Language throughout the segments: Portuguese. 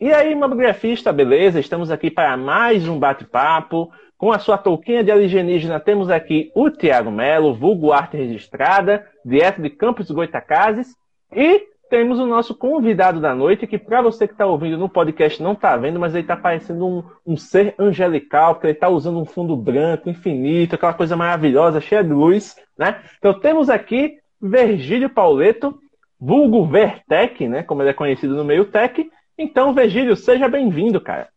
E aí, mamografista, beleza? Estamos aqui para mais um bate-papo. Com a sua touquinha de alienígena, temos aqui o Tiago Melo, vulgo arte registrada, direto de Campos Goitacazes. E temos o nosso convidado da noite, que para você que está ouvindo no podcast não está vendo, mas ele está parecendo um, um, ser angelical, porque ele está usando um fundo branco, infinito, aquela coisa maravilhosa, cheia de luz, né? Então temos aqui Virgílio Pauleto, vulgo Vertec, né? Como ele é conhecido no meio tech, então, Virgílio, seja bem-vindo, cara.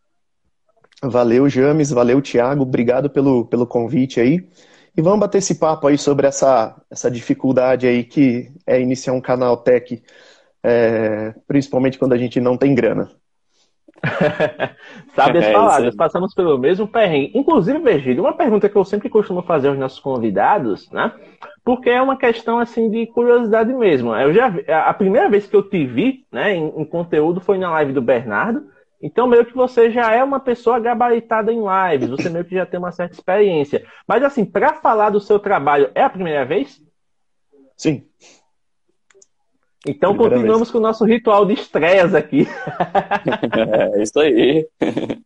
Valeu, James, valeu, Thiago, obrigado pelo, pelo convite aí. E vamos bater esse papo aí sobre essa, essa dificuldade aí que é iniciar um canal tech, é, principalmente quando a gente não tem grana. Sabe as é, palavras, passamos pelo mesmo perrengue. Inclusive, Virgílio, uma pergunta que eu sempre costumo fazer aos nossos convidados, né? Porque é uma questão assim de curiosidade mesmo. Eu já vi, a primeira vez que eu te vi, né, em, em, conteúdo foi na live do Bernardo. Então, meio que você já é uma pessoa gabaritada em lives, você meio que já tem uma certa experiência. Mas assim, para falar do seu trabalho, é a primeira vez? Sim. Então Primeira continuamos vez. com o nosso ritual de estreias aqui. é isso aí.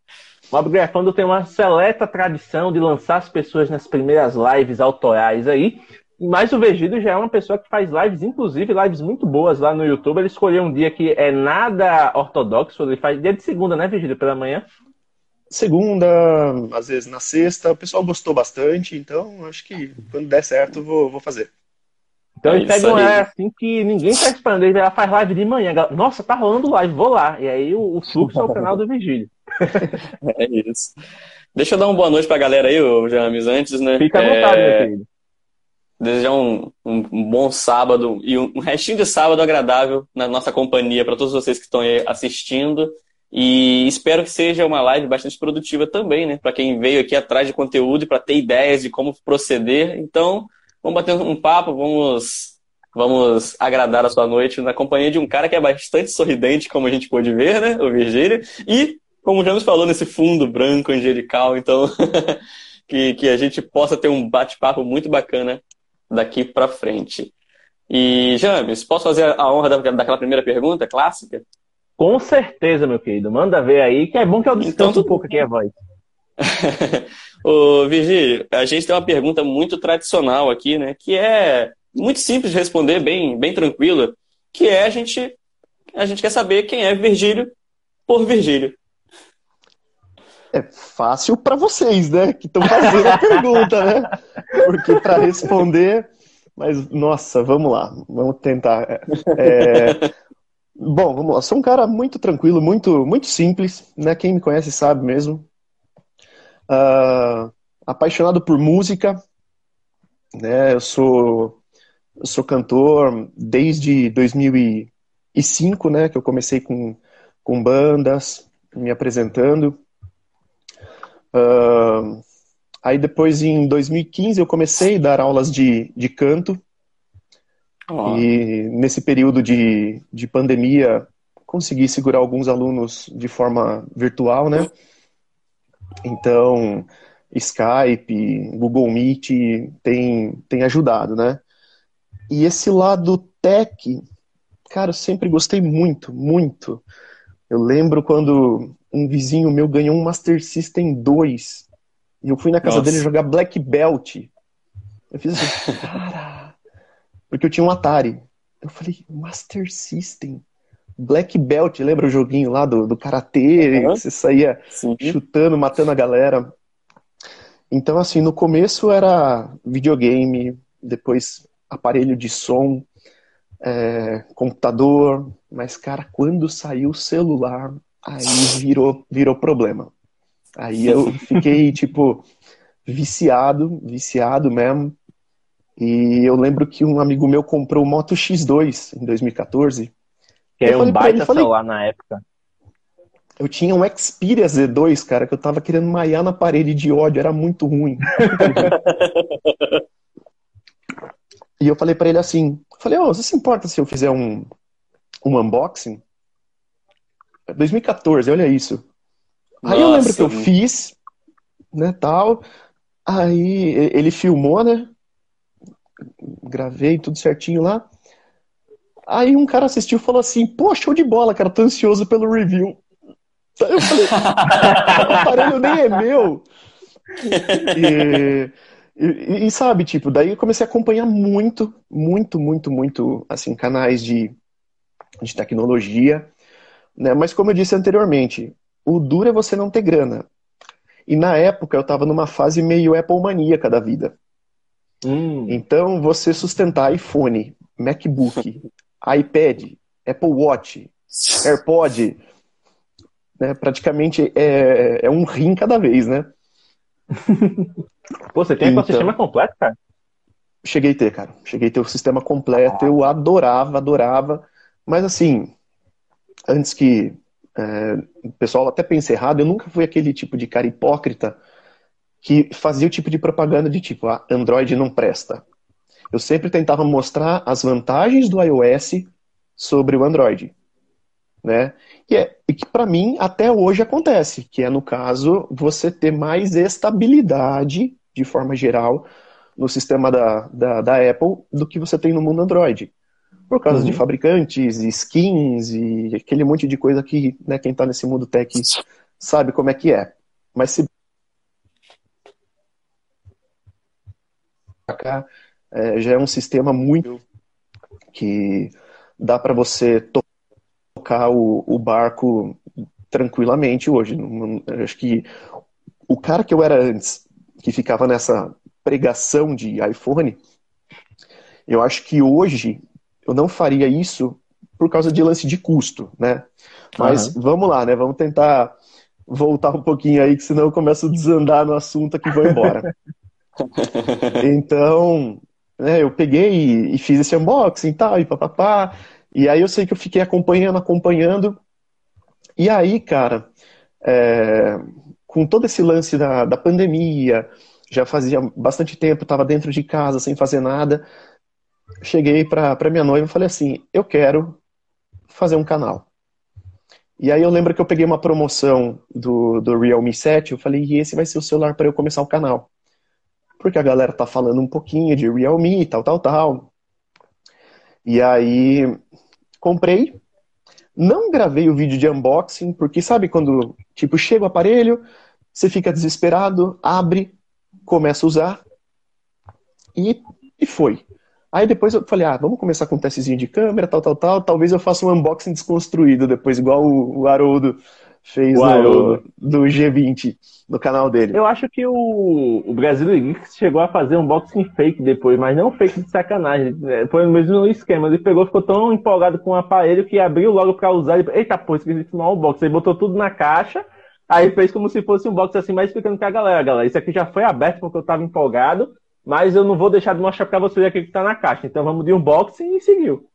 O Upgrafando tem uma seleta tradição de lançar as pessoas nas primeiras lives autorais aí. Mas o Vegido já é uma pessoa que faz lives, inclusive lives muito boas lá no YouTube. Ele escolheu um dia que é nada ortodoxo, ele faz dia de segunda, né, Vegido, pela manhã? Segunda, às vezes na sexta. O pessoal gostou bastante, então acho que quando der certo vou, vou fazer. Então é ele pega um horário assim que ninguém tá esperando. Ele faz live de manhã. Nossa, tá rolando live, vou lá. E aí o, o fluxo é o canal do Vigílio. é isso. Deixa eu dar uma boa noite pra galera aí, James, antes, né? Fica à vontade, é... meu querido. Desejar um, um, bom sábado e um, um restinho de sábado agradável na nossa companhia para todos vocês que estão aí assistindo. E espero que seja uma live bastante produtiva também, né? Para quem veio aqui atrás de conteúdo e para ter ideias de como proceder. Então, Vamos bater um papo, vamos, vamos agradar a sua noite na companhia de um cara que é bastante sorridente, como a gente pôde ver, né? O Virgílio. E, como já nos falou, nesse fundo branco angelical. Então, que, que a gente possa ter um bate-papo muito bacana daqui para frente. E, James, posso fazer a honra da, daquela primeira pergunta clássica? Com certeza, meu querido. Manda ver aí, que é bom que eu descanso então, um pouco aqui a voz. Ô, Virgílio, a gente tem uma pergunta muito tradicional aqui, né? Que é muito simples de responder, bem, bem tranquila, que é a gente, a gente quer saber quem é Virgílio por Virgílio. É fácil para vocês, né? Que estão fazendo a pergunta, né? Porque para responder, mas nossa, vamos lá, vamos tentar. É... Bom, vamos lá. Sou um cara muito tranquilo, muito, muito simples, né? Quem me conhece sabe mesmo. Uh, apaixonado por música, né? Eu sou, eu sou cantor desde 2005, né? Que eu comecei com, com bandas, me apresentando. Uh, aí depois, em 2015, eu comecei a dar aulas de, de canto. Oh. E nesse período de, de pandemia, consegui segurar alguns alunos de forma virtual, né? Então, Skype, Google Meet tem, tem ajudado, né? E esse lado tech, cara, eu sempre gostei muito, muito. Eu lembro quando um vizinho meu ganhou um Master System 2 e eu fui na casa Nossa. dele jogar Black Belt. Eu fiz assim, cara, porque eu tinha um Atari. Eu falei, Master System. Black Belt, lembra o joguinho lá do, do Karatê? Uhum. Você saía Sim. chutando, matando a galera. Então, assim, no começo era videogame, depois aparelho de som, é, computador, mas, cara, quando saiu o celular, aí virou, virou problema. Aí eu fiquei, tipo, viciado, viciado mesmo. E eu lembro que um amigo meu comprou o Moto X2 em 2014. Que era um baita falei, celular na época. Eu tinha um Xperia Z2, cara, que eu tava querendo maiar na parede de ódio, era muito ruim. e eu falei para ele assim, falei, ô, oh, você se importa se eu fizer um, um unboxing? 2014, olha isso. Aí eu lembro que eu fiz, né, tal. Aí ele filmou, né? Gravei tudo certinho lá. Aí um cara assistiu e falou assim: pô, show de bola, cara, tô ansioso pelo review. Eu falei: o aparelho nem é meu. E, e, e, sabe, tipo, daí eu comecei a acompanhar muito, muito, muito, muito, assim, canais de, de tecnologia. Né? Mas como eu disse anteriormente, o duro é você não ter grana. E na época eu estava numa fase meio Apple maníaca da vida. Hum. Então você sustentar iPhone, MacBook, iPad, Apple Watch, AirPod, né, praticamente é, é um rim cada vez, né? Pô, você tem então, ecossistema completo, cara? Cheguei a ter, cara. Cheguei a ter o sistema completo. Eu adorava, adorava. Mas assim, antes que é, o pessoal até pense errado, eu nunca fui aquele tipo de cara hipócrita que fazia o tipo de propaganda de tipo, ah, Android não presta. Eu sempre tentava mostrar as vantagens do iOS sobre o Android, né? E, é, e que para mim até hoje acontece, que é no caso você ter mais estabilidade de forma geral no sistema da, da, da Apple do que você tem no mundo Android por causa uhum. de fabricantes, skins e aquele monte de coisa que né, quem está nesse mundo tech sabe como é que é. Mas se é, já é um sistema muito que dá para você tocar o, o, barco tranquilamente hoje. Acho que o cara que eu era antes, que ficava nessa pregação de iPhone, eu acho que hoje eu não faria isso por causa de lance de custo, né? Mas uhum. vamos lá, né? Vamos tentar voltar um pouquinho aí, que senão eu começo a desandar no assunto aqui e vou embora. então, né, eu peguei e, e, fiz esse unboxing e tal, e papapá. E aí eu sei que eu fiquei acompanhando, acompanhando. E aí, cara, é, com todo esse lance da, da pandemia, já fazia bastante tempo, estava dentro de casa sem fazer nada cheguei para minha noiva e falei assim: eu quero fazer um canal. E aí eu lembro que eu peguei uma promoção do, do Realme 7, eu falei, e esse vai ser o celular para eu começar o canal. Porque a galera tá falando um pouquinho de Realme e tal, tal, tal. E aí comprei. Não gravei o vídeo de unboxing, porque sabe quando, tipo, chega o aparelho, você fica desesperado, abre, começa a usar e, e foi. Aí depois eu falei, ah, vamos começar com um testezinho de câmera, tal, tal, tal. Talvez eu faça um unboxing desconstruído depois, igual o, o Haroldo fez o no, do G20 no canal dele. Eu acho que o, o Brasil Geeks chegou a fazer um unboxing fake depois, mas não fake de sacanagem. É, foi o mesmo esquema. Ele pegou, ficou tão empolgado com o aparelho que abriu logo pra usar. Ele, Eita, pô, esqueci de um unboxing. Ele botou tudo na caixa. Aí fez como se fosse um box assim, mas explicando pra galera, galera, isso aqui já foi aberto porque eu tava empolgado mas eu não vou deixar de mostrar para vocês aqui que está na caixa. Então vamos de unboxing e seguiu.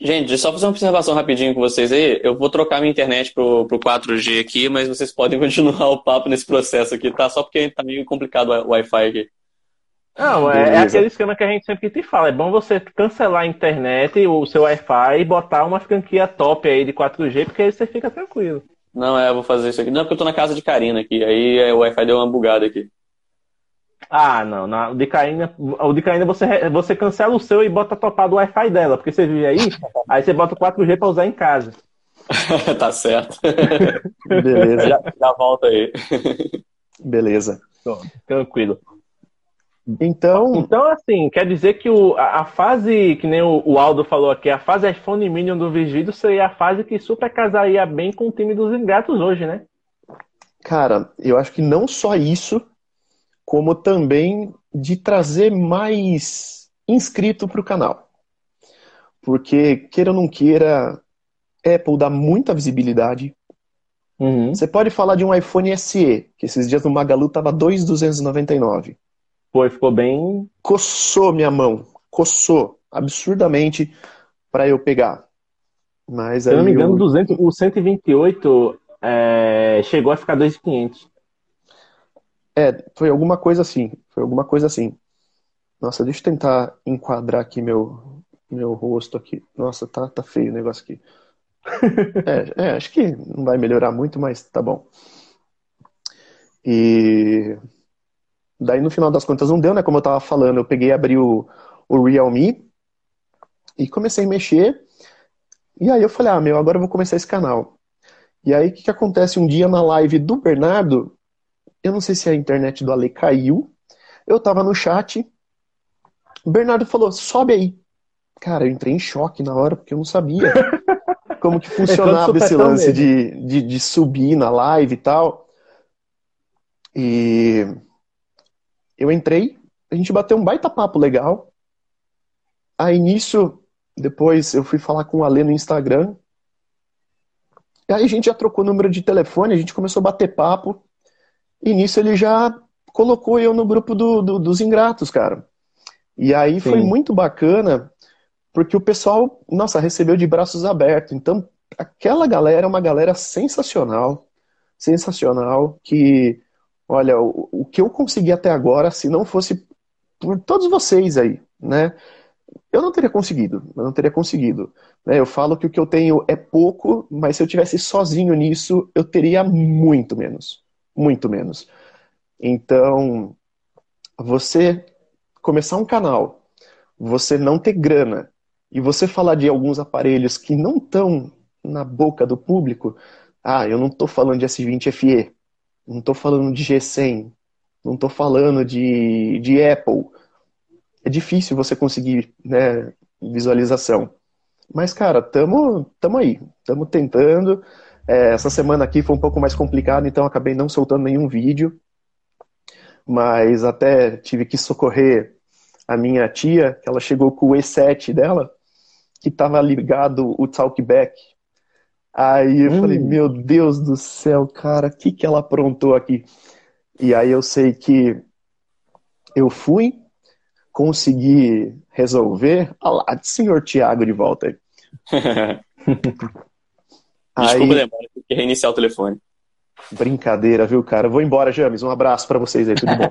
Gente, só fazer uma observação rapidinho com vocês aí. Eu vou trocar minha internet pro, pro 4G aqui, mas vocês podem continuar o papo nesse processo aqui, tá? Só porque tá meio complicado o Wi-Fi aqui. Não, é, é, aquele esquema que a gente sempre te fala. É bom você cancelar a internet, o seu Wi-Fi e botar uma franquia top aí de 4G, porque aí você fica tranquilo. Não, é, eu vou fazer isso aqui. Não, porque eu tô na casa de Karina aqui. Aí é, o Wi-Fi deu uma bugada aqui. Ah, não. Na, o de Caína, o de Caína você, você cancela o seu e bota topado o Wi-Fi dela, porque você vive aí, aí você bota o 4G para usar em casa. tá certo. Beleza. Já, já volta aí. Beleza. tranquilo. Então. Então, assim, quer dizer que o, a, a fase, que nem o, o, Aldo falou aqui, a fase iPhone Minion do Vigido seria a fase que super casaria bem com o time dos ingratos hoje, né? Cara, eu acho que não só isso, como também de trazer mais inscrito para o canal. Porque, queira ou não queira, Apple dá muita visibilidade. Uhum. Você pode falar de um iPhone SE, que esses dias no Magalu tava 2,299. Foi, ficou bem. Coçou minha mão. Coçou absurdamente para eu pegar. Mas Se eu não me engano, eu... 200, o 128 é, chegou a ficar 2.500. É, foi alguma coisa assim. Foi alguma coisa assim. Nossa, deixa eu tentar enquadrar aqui meu, meu rosto aqui. Nossa, tá, tá feio o negócio aqui. é, é, acho que não vai melhorar muito, mas tá bom. E daí no final das contas não deu, né? Como eu tava falando, eu peguei e abri o, o Realme e comecei a mexer. E aí eu falei, ah, meu, agora eu vou começar esse canal. E aí o que, que acontece um dia na live do Bernardo? Eu não sei se a internet do Ale caiu. Eu tava no chat. O Bernardo falou, sobe aí. Cara, eu entrei em choque na hora, porque eu não sabia como que funcionava esse lance de, de, de subir na live e tal. E eu entrei, a gente bateu um baita papo legal. Aí nisso, depois eu fui falar com o Ale no Instagram. E aí a gente já trocou número de telefone, a gente começou a bater papo. E nisso ele já colocou eu no grupo do, do, dos ingratos, cara. E aí Sim. foi muito bacana, porque o pessoal, nossa, recebeu de braços abertos. Então, aquela galera é uma galera sensacional, sensacional, que, olha, o, o que eu consegui até agora, se não fosse por todos vocês aí, né? Eu não teria conseguido, eu não teria conseguido. Né? Eu falo que o que eu tenho é pouco, mas se eu tivesse sozinho nisso, eu teria muito menos, muito menos. Então, você começar um canal, você não ter grana e você falar de alguns aparelhos que não estão na boca do público, ah, eu não estou falando de S20 FE, não estou falando de G100, não estou falando de, de Apple. É difícil você conseguir né, visualização. Mas, cara, tamo, tamo aí, tamo tentando. É, essa semana aqui foi um pouco mais complicado, então acabei não soltando nenhum vídeo. Mas até tive que socorrer a minha tia, que ela chegou com o E7 dela, que estava ligado o Talkback. Aí eu hum. falei, meu Deus do céu, cara, o que, que ela aprontou aqui? E aí eu sei que eu fui, consegui resolver. Olha lá, senhor Tiago de volta aí. Desculpa, demora, tem que reiniciar o telefone. Brincadeira, viu, cara? Vou embora, James. Um abraço para vocês aí, tudo bom?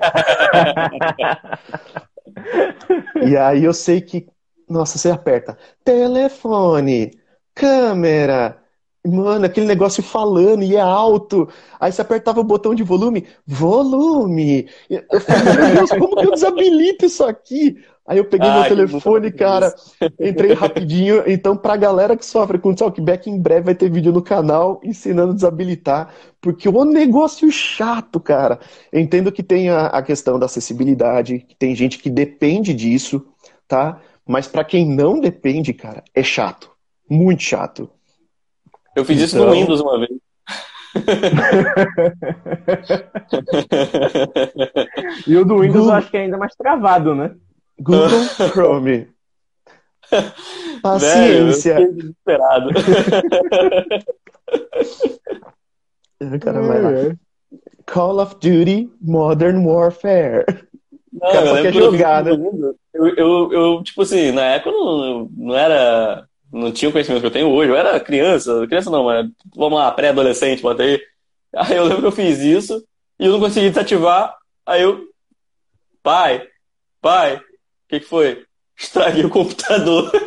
e aí eu sei que, nossa, você aperta telefone, câmera, Mano, aquele negócio falando e é alto. Aí você apertava o botão de volume, volume. Eu falei, meu Deus, como que eu desabilito isso aqui? Aí eu peguei meu telefone, cara, entrei rapidinho. Então, pra galera que sofre com talkback, em breve vai ter vídeo no canal ensinando a desabilitar, porque o negócio chato, cara. entendo que tem a, a questão da acessibilidade, que tem gente que depende disso, tá? Mas para quem não depende, cara, é chato. Muito chato. Eu fiz então... isso no então- Windows uma vez. e o do Windows Google... eu acho que é ainda mais travado, né? Google Chrome. Paciência. Velho, eu desesperado. Cara, vai lá. Call of Duty Modern Warfare. Não, Cara, quer jogar, né? Eu, eu, eu, tipo assim, na época eu não, não era não tinha o conhecimento que eu tenho hoje. Eu era criança, criança não, mas vamos lá, pré-adolescente, bota aí. Aí eu lembro que eu fiz isso e eu não consegui desativar. Aí eu, pai, pai, o que, que foi? Estraguei o computador.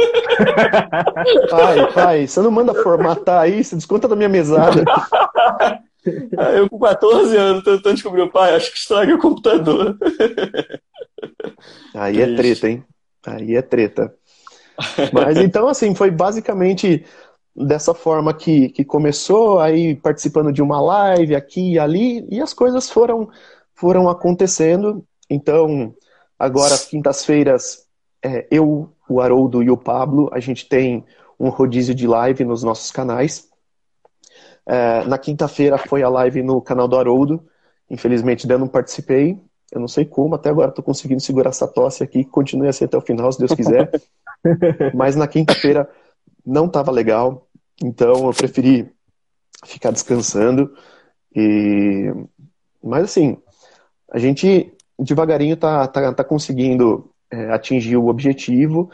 Pai, pai, você não manda formatar aí, você desconta da minha mesada. Aí eu com 14 anos tentando descobrir o pai, acho que estraguei o computador. Aí é treta, hein? Aí é treta. Mas então, assim, foi basicamente dessa forma que, que começou, aí participando de uma live aqui e ali, e as coisas foram, foram acontecendo. Então, agora, às quintas-feiras, é, eu, o Haroldo e o Pablo, a gente tem um rodízio de live nos nossos canais. É, na quinta-feira foi a live no canal do Haroldo. Infelizmente, ainda não participei. Eu não sei como, até agora estou conseguindo segurar essa tosse aqui. Continue assim até o final, se Deus quiser. Mas na quinta-feira não estava legal, então eu preferi ficar descansando. E... Mas assim, a gente devagarinho tá, tá, tá conseguindo é, atingir o objetivo,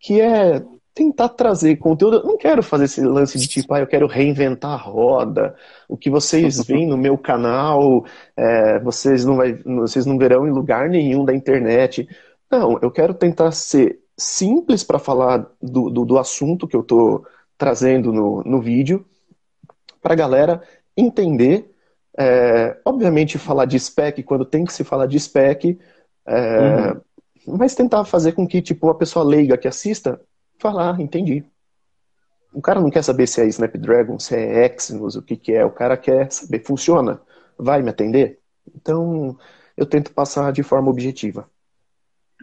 que é tentar trazer conteúdo. Eu não quero fazer esse lance de tipo, ah, eu quero reinventar a roda. O que vocês veem no meu canal, é, vocês, não vai, vocês não verão em lugar nenhum da internet. Não, eu quero tentar ser simples para falar do, do, do, assunto que eu estou trazendo no, no vídeo, para a galera entender. É, obviamente, falar de spec quando tem que se falar de spec, é, uhum. mas tentar fazer com que tipo, a pessoa leiga que assista falar, ah, entendi. O cara não quer saber se é Snapdragon, se é Exynos, o que, que é. O cara quer saber, funciona? Vai me atender? Então, eu tento passar de forma objetiva.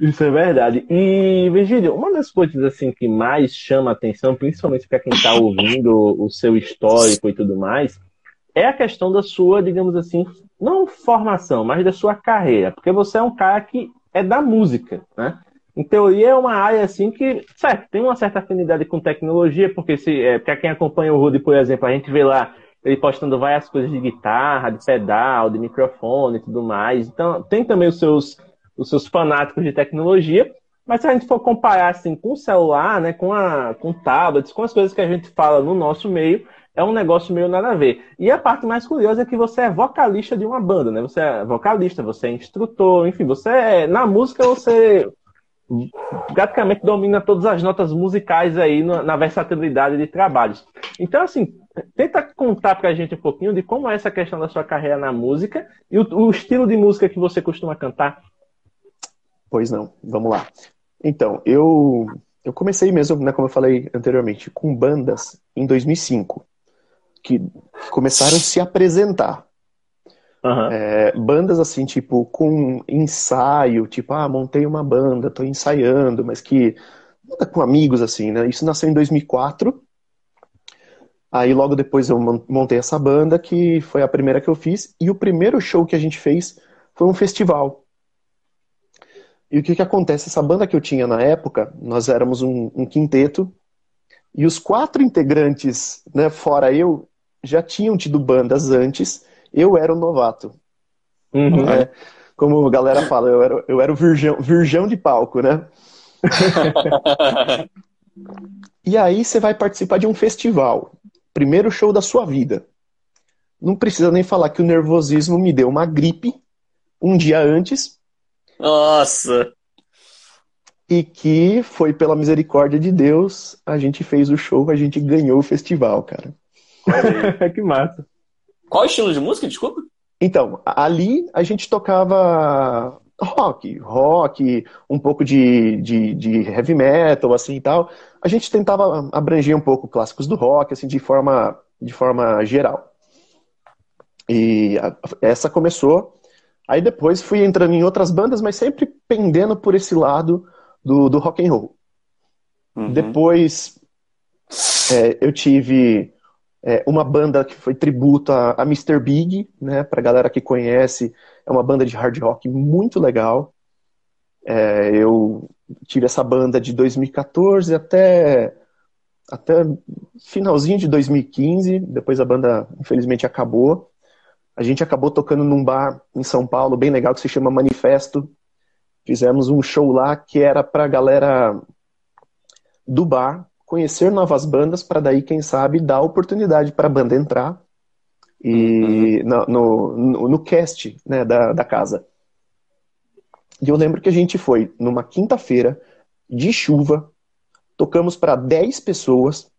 Isso é verdade. E, Virgílio, uma das coisas assim que mais chama a atenção, principalmente para quem está ouvindo o seu histórico e tudo mais, é a questão da sua, digamos assim, não formação, mas da sua carreira. Porque você é um cara que é da música, né? Em teoria é uma área assim que, certo, tem uma certa afinidade com tecnologia, porque se, é, para quem acompanha o Rudy, por exemplo, a gente vê lá ele postando várias coisas de guitarra, de pedal, de microfone e tudo mais. Então, tem também os seus, os seus fanáticos de tecnologia. Mas se a gente for comparar assim com o celular, né, com, a, com tablets, com as coisas que a gente fala no nosso meio, é um negócio meio nada a ver. E a parte mais curiosa é que você é vocalista de uma banda, né? Você é vocalista, você é instrutor, enfim, você é, na música você praticamente domina todas as notas musicais aí na versatilidade de trabalhos. Então, assim, tenta contar pra gente um pouquinho de como é essa questão da sua carreira na música e o, o estilo de música que você costuma cantar. Pois não, vamos lá. Então, eu, eu comecei mesmo, né, como eu falei anteriormente, com bandas em 2005, que começaram a se apresentar. Uhum. É, bandas assim, tipo, com ensaio, tipo, ah, montei uma banda, tô ensaiando, mas que com amigos, assim, né? Isso nasceu em 2004. Aí logo depois eu montei essa banda, que foi a primeira que eu fiz, e o primeiro show que a gente fez foi um festival. E o que que acontece? Essa banda que eu tinha na época, nós éramos um, um quinteto, e os quatro integrantes, né, fora eu, já tinham tido bandas antes, eu era o novato. Uhum. É, como a galera fala, eu era, eu era o virgão, virgão de palco, né? e aí você vai participar de um festival. Primeiro show da sua vida. Não precisa nem falar que o nervosismo me deu uma gripe um dia antes. Nossa! E que foi pela misericórdia de Deus, a gente fez o show, a gente ganhou o festival, cara. que massa. Qual estilo de música, desculpa? Então, ali a gente tocava rock, rock, um pouco de, de, de, heavy metal, assim e tal. A gente tentava abranger um pouco clássicos do rock, assim, de forma, de forma geral. E a, essa começou. Aí depois fui entrando em outras bandas, mas sempre pendendo por esse lado do, do rock and roll. Uhum. Depois é, eu tive é, uma banda que foi tributo a, a Mr. Big, né? Pra galera que conhece, é uma banda de hard rock muito legal. É, eu tive essa banda de 2014 até, até finalzinho de 2015. Depois a banda, infelizmente, acabou. A gente acabou tocando num bar em São Paulo, bem legal, que se chama Manifesto. Fizemos um show lá que era pra galera do bar, conhecer novas bandas para daí, quem sabe, dar oportunidade para a banda entrar e uhum. no, no, no, cast né, da, da casa. E eu lembro que a gente foi numa quinta-feira de chuva, tocamos para 10 pessoas.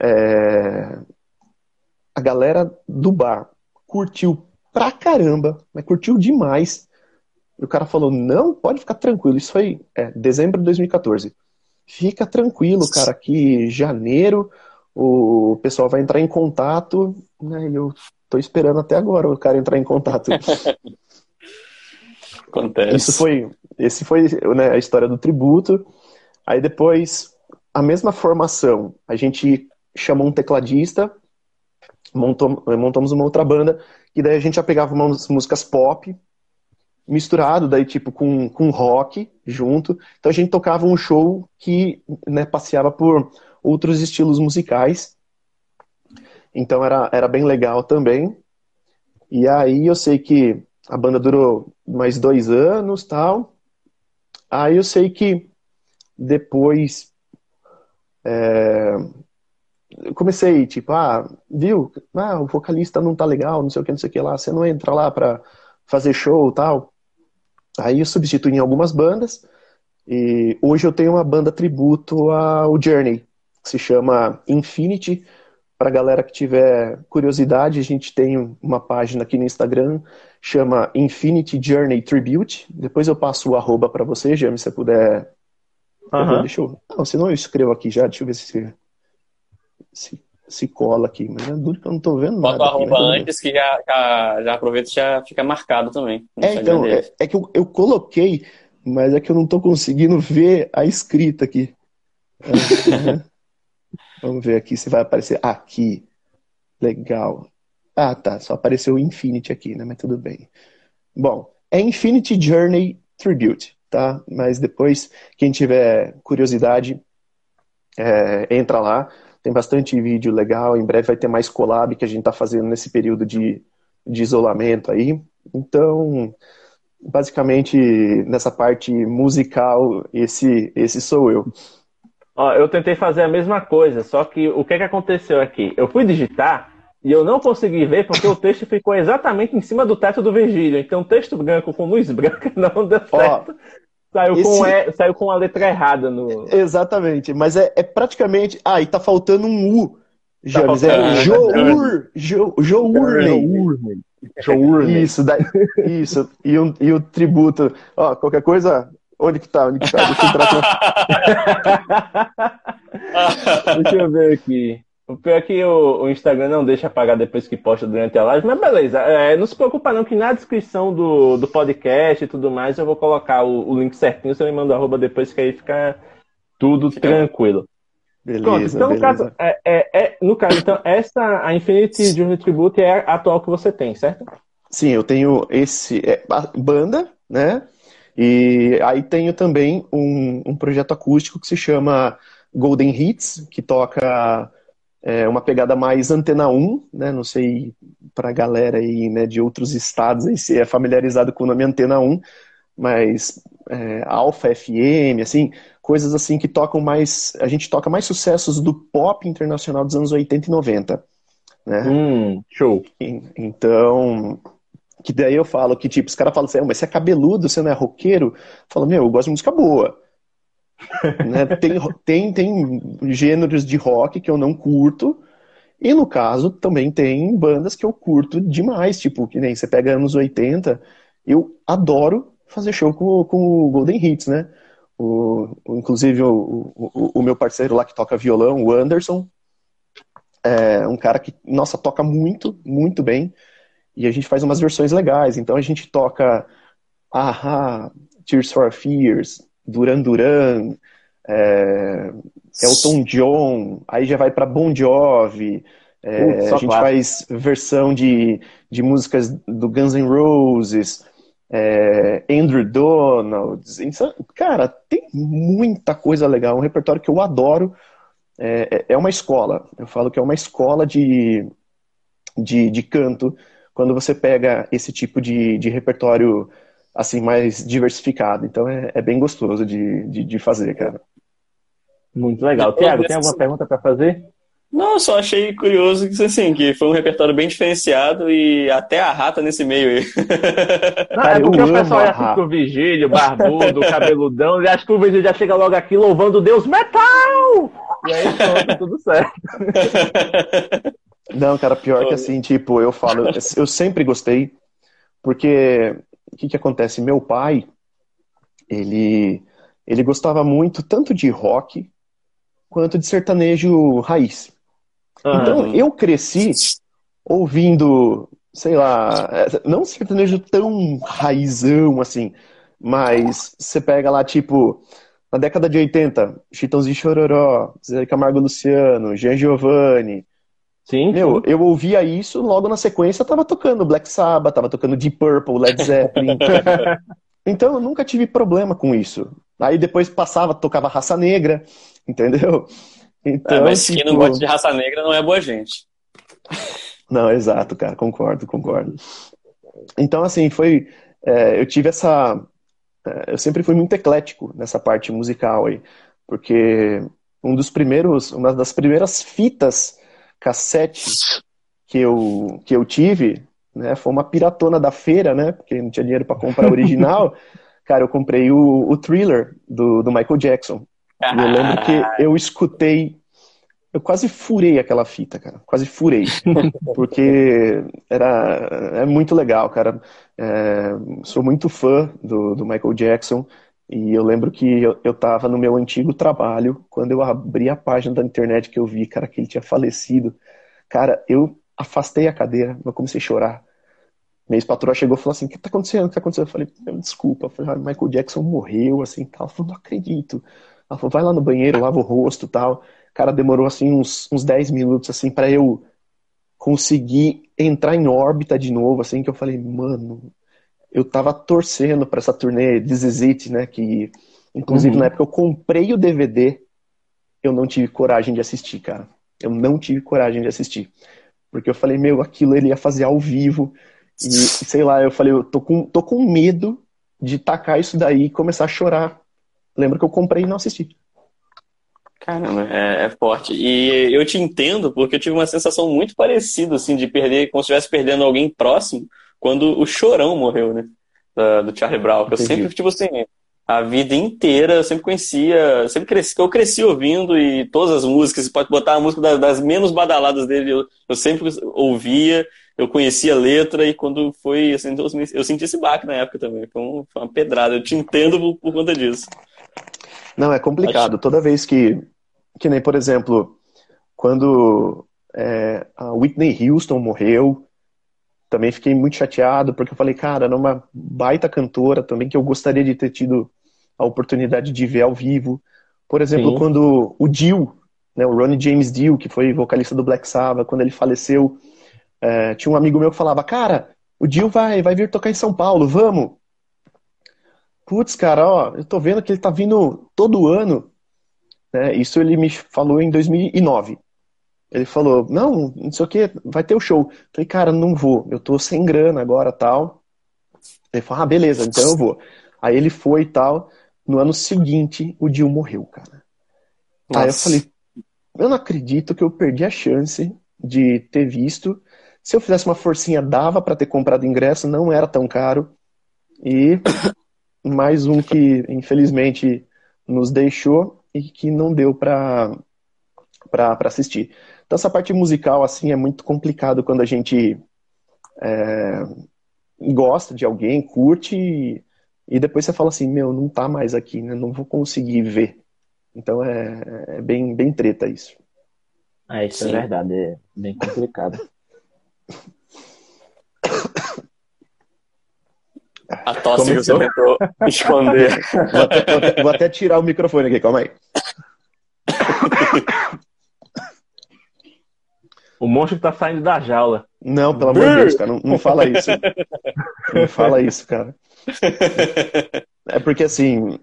É... A galera do bar curtiu pra caramba, mas curtiu demais. E o cara falou: não, pode ficar tranquilo. Isso foi é, dezembro de 2014. Fica tranquilo, cara, que janeiro o pessoal vai entrar em contato, né? E eu tô esperando até agora o cara entrar em contato. Acontece. Isso foi, esse foi né, a história do tributo. Aí depois, a mesma formação, a gente chamou um tecladista, montou, montamos uma outra banda, e daí a gente já pegava umas músicas pop, misturado daí tipo com, com rock junto. Então a gente tocava um show que né, passeava por outros estilos musicais. Então era, era bem legal também. E aí eu sei que a banda durou mais dois anos tal. Aí eu sei que depois É, eu comecei, tipo, ah, viu? Ah, o vocalista não tá legal, não sei o que, não sei o que lá, você não entra lá pra fazer show e tal. Aí eu substituí em algumas bandas, e hoje eu tenho uma banda tributo ao Journey, que se chama Infinity. Para galera que tiver curiosidade, a gente tem uma página aqui no Instagram, chama Infinity Journey Tribute. Depois eu passo o arroba para você, James, se você puder. Uhum. Deixa eu. Não, senão eu escrevo aqui já, deixa eu ver se se, se cola aqui, mas é duro que eu não tô vendo nada. Bota o arroba antes que já, já, já aproveita e já fica marcado também. É, então, é, é, que eu, eu coloquei, mas é que eu não tô conseguindo ver a escrita aqui. É, Vamos ver aqui se vai aparecer. Aqui. Legal. Ah, tá. Só apareceu Infinity aqui, né? Mas tudo bem. Bom, é Infinity Journey Tribute, tá? Mas depois, quem tiver curiosidade, é, entra lá. Tem bastante vídeo legal. Em breve vai ter mais collab que a gente está fazendo nesse período de, de isolamento aí. Então, basicamente, nessa parte musical, esse, esse sou eu. Ó, eu tentei fazer a mesma coisa, só que o que, que aconteceu aqui? Eu fui digitar e eu não consegui ver porque o texto ficou exatamente em cima do teto do Virgílio. Então, texto branco com luz branca não deu certo. Ó, Saiu, Esse... com e, saiu com a letra errada no. Exatamente, mas é, é praticamente. Ah, e tá faltando um U. Tá James, é Jour. Journey. Journey. Isso, daí, isso. E, um, e o tributo. Ó, qualquer coisa. Onde que tá? Onde que tá? Deixa eu, Deixa eu ver aqui. O pior é que o, o, Instagram não deixa apagar depois que posta durante a live, mas beleza. É, não se preocupa não que na descrição do, do podcast e tudo mais eu vou colocar o, o link certinho, você me manda o arroba depois que aí fica tudo tranquilo. Beleza, Pronto, então beleza. no caso, é, é, é, no caso, então, essa, a Infinity Junior Tribute é a atual que você tem, certo? Sim, eu tenho esse, é, banda, né? E aí tenho também um, um projeto acústico que se chama Golden Hits, que toca é uma pegada mais antena 1, né? Não sei para a galera aí, né, de outros estados aí se é familiarizado com o nome antena 1, mas é, Alpha FM, assim, coisas assim que tocam mais, a gente toca mais sucessos do pop internacional dos anos 80 e 90, né? Hum, show. Então, que daí eu falo que tipo, os caras falam assim, ah, mas você é cabeludo, você não é roqueiro? Eu falo, meu, eu gosto de música boa. Né? tem, tem, tem gêneros de rock que eu não curto, e no caso também tem bandas que eu curto demais, tipo, que nem você pega anos 80, eu adoro fazer show com, com o Golden Hits, né? O, inclusive o, o, o, meu parceiro lá que toca violão, o Anderson, é um cara que, nossa, toca muito, muito bem, e a gente faz umas versões legais, então a gente toca Aha, Tears for Fears, Duran Duran, é, Elton John, aí já vai para Bon Jovi, é, a gente faz versão de, de músicas do Guns N' Roses, é, Andrew Donald, cara, tem muita coisa legal, um repertório que eu adoro, é, é, é uma escola, eu falo que é uma escola de, de, de canto, quando você pega esse tipo de, de repertório assim, mais diversificado. Então é, é bem gostoso de, de, de, fazer, cara. Muito legal. Tiago, tem alguma pergunta para fazer? Não, só achei curioso que, assim, que foi um repertório bem diferenciado e até a rata nesse meio aí. Não, é porque o pessoal acha que o Vigílio, barbudo, cabeludão, e acha que o Vigílio já chega logo aqui louvando Deus metal! E aí pronto, tudo certo. Não, cara, pior que assim, tipo, eu falo, eu sempre gostei, porque o que, que acontece? Meu pai, ele, ele gostava muito tanto de rock quanto de sertanejo raiz. Então eu cresci ouvindo, sei lá, não sertanejo tão raizão assim, mas você pega lá, tipo, na década de 80, Chitãozinho Chororó, Zé Camargo Luciano, Jean Giovanni, Sim. Meu, sim. eu ouvia isso, logo na sequência tava tocando Black Sabbath, tava tocando Deep Purple, Led Zeppelin. então eu nunca tive problema com isso. Aí depois passava, tocava Raça Negra, entendeu? Então, é, mas tipo... quem não gosta de raça negra não é boa gente. Não, exato, cara, concordo, concordo. Então, assim, foi. É, eu tive essa. É, eu sempre fui muito eclético nessa parte musical aí, porque um dos primeiros, uma das primeiras fitas cassete que eu, que eu tive, né, foi uma piratona da feira, né, porque não tinha dinheiro para comprar o original. Cara, eu comprei o, o Thriller do, do Michael Jackson. E eu lembro que eu escutei eu quase furei aquela fita, cara. Quase furei. Porque era é muito legal, cara. É, sou muito fã do, do Michael Jackson. E eu lembro que eu, eu tava no meu antigo trabalho, quando eu abri a página da internet que eu vi, cara, que ele tinha falecido. Cara, eu afastei a cadeira, eu comecei a chorar. Minha ex-patroa chegou e falou assim, o que tá acontecendo? O que tá acontecendo? Eu falei, desculpa. Eu falei, ah, Michael Jackson morreu, assim, tal. Ela falou, não acredito. Ela falou, vai lá no banheiro, lava o rosto tal. Cara, demorou, assim, uns, uns 10 minutos, assim, para eu conseguir entrar em órbita de novo, assim, que eu falei, mano, eu tava torcendo para essa turnê This Is It, né? Que, inclusive, uhum. na época eu comprei o DVD, eu não tive coragem de assistir, cara. Eu não tive coragem de assistir. Porque eu falei, meu, aquilo ele ia fazer ao vivo. E, sei lá, eu falei, eu tô com, tô com medo de tacar isso daí e começar a chorar. Lembra que eu comprei e não assisti. Caramba, é, é, forte. E eu te entendo, porque eu tive uma sensação muito parecida, assim, de perder, como se estivesse perdendo alguém próximo quando o Chorão morreu, né? Da, do Charlie Brown. Eu sempre, tipo assim, a vida inteira eu sempre conhecia, sempre cresci, eu cresci ouvindo e todas as músicas, você pode botar a música das, das menos badaladas dele, eu, eu, sempre ouvia, eu conhecia a letra e quando foi, assim, eu senti esse baque na época também, foi, um, foi uma pedrada, eu te entendo por, por conta disso. Não, é complicado, Acho... toda vez que, que nem, por exemplo, quando é, a Whitney Houston morreu, também fiquei muito chateado, porque eu falei, cara, era uma baita cantora também que eu gostaria de ter tido a oportunidade de ver ao vivo. Por exemplo, Sim. quando o Dio, né, o Ronnie James Dio, que foi vocalista do Black Sabbath, quando ele faleceu, é, tinha um amigo meu que falava, cara, o Dio vai, vai vir tocar em São Paulo, vamos! Putz, cara, ó, eu tô vendo que ele tá vindo todo ano. Né, isso ele me falou em 2009. Ele falou, não, não sei o que, vai ter o show. Eu falei, cara, não vou, eu tô sem grana agora tal. Ele falou, ah, beleza, então eu vou. Aí ele foi e tal. No ano seguinte, o Dio morreu, cara. Nossa. Aí eu falei, eu não acredito que eu perdi a chance de ter visto. Se eu fizesse uma forcinha, dava para ter comprado ingresso, não era tão caro. E mais um que, infelizmente, nos deixou e que não deu para assistir. Então essa parte musical assim é muito complicado quando a gente é, gosta de alguém, curte e, e, depois você fala assim, meu, não tá mais aqui, né? Não vou conseguir ver. Então é, é bem, bem treta isso. É, isso é Sim. é verdade, é bem complicado. A tosse Começou? que você tentou esconder. Vou até, vou, até, vou até tirar o microfone aqui, calma aí. O monstro tá saindo da jaula. Não, pelo amor de Deus, cara, não, não fala isso. não fala isso, cara. É porque assim,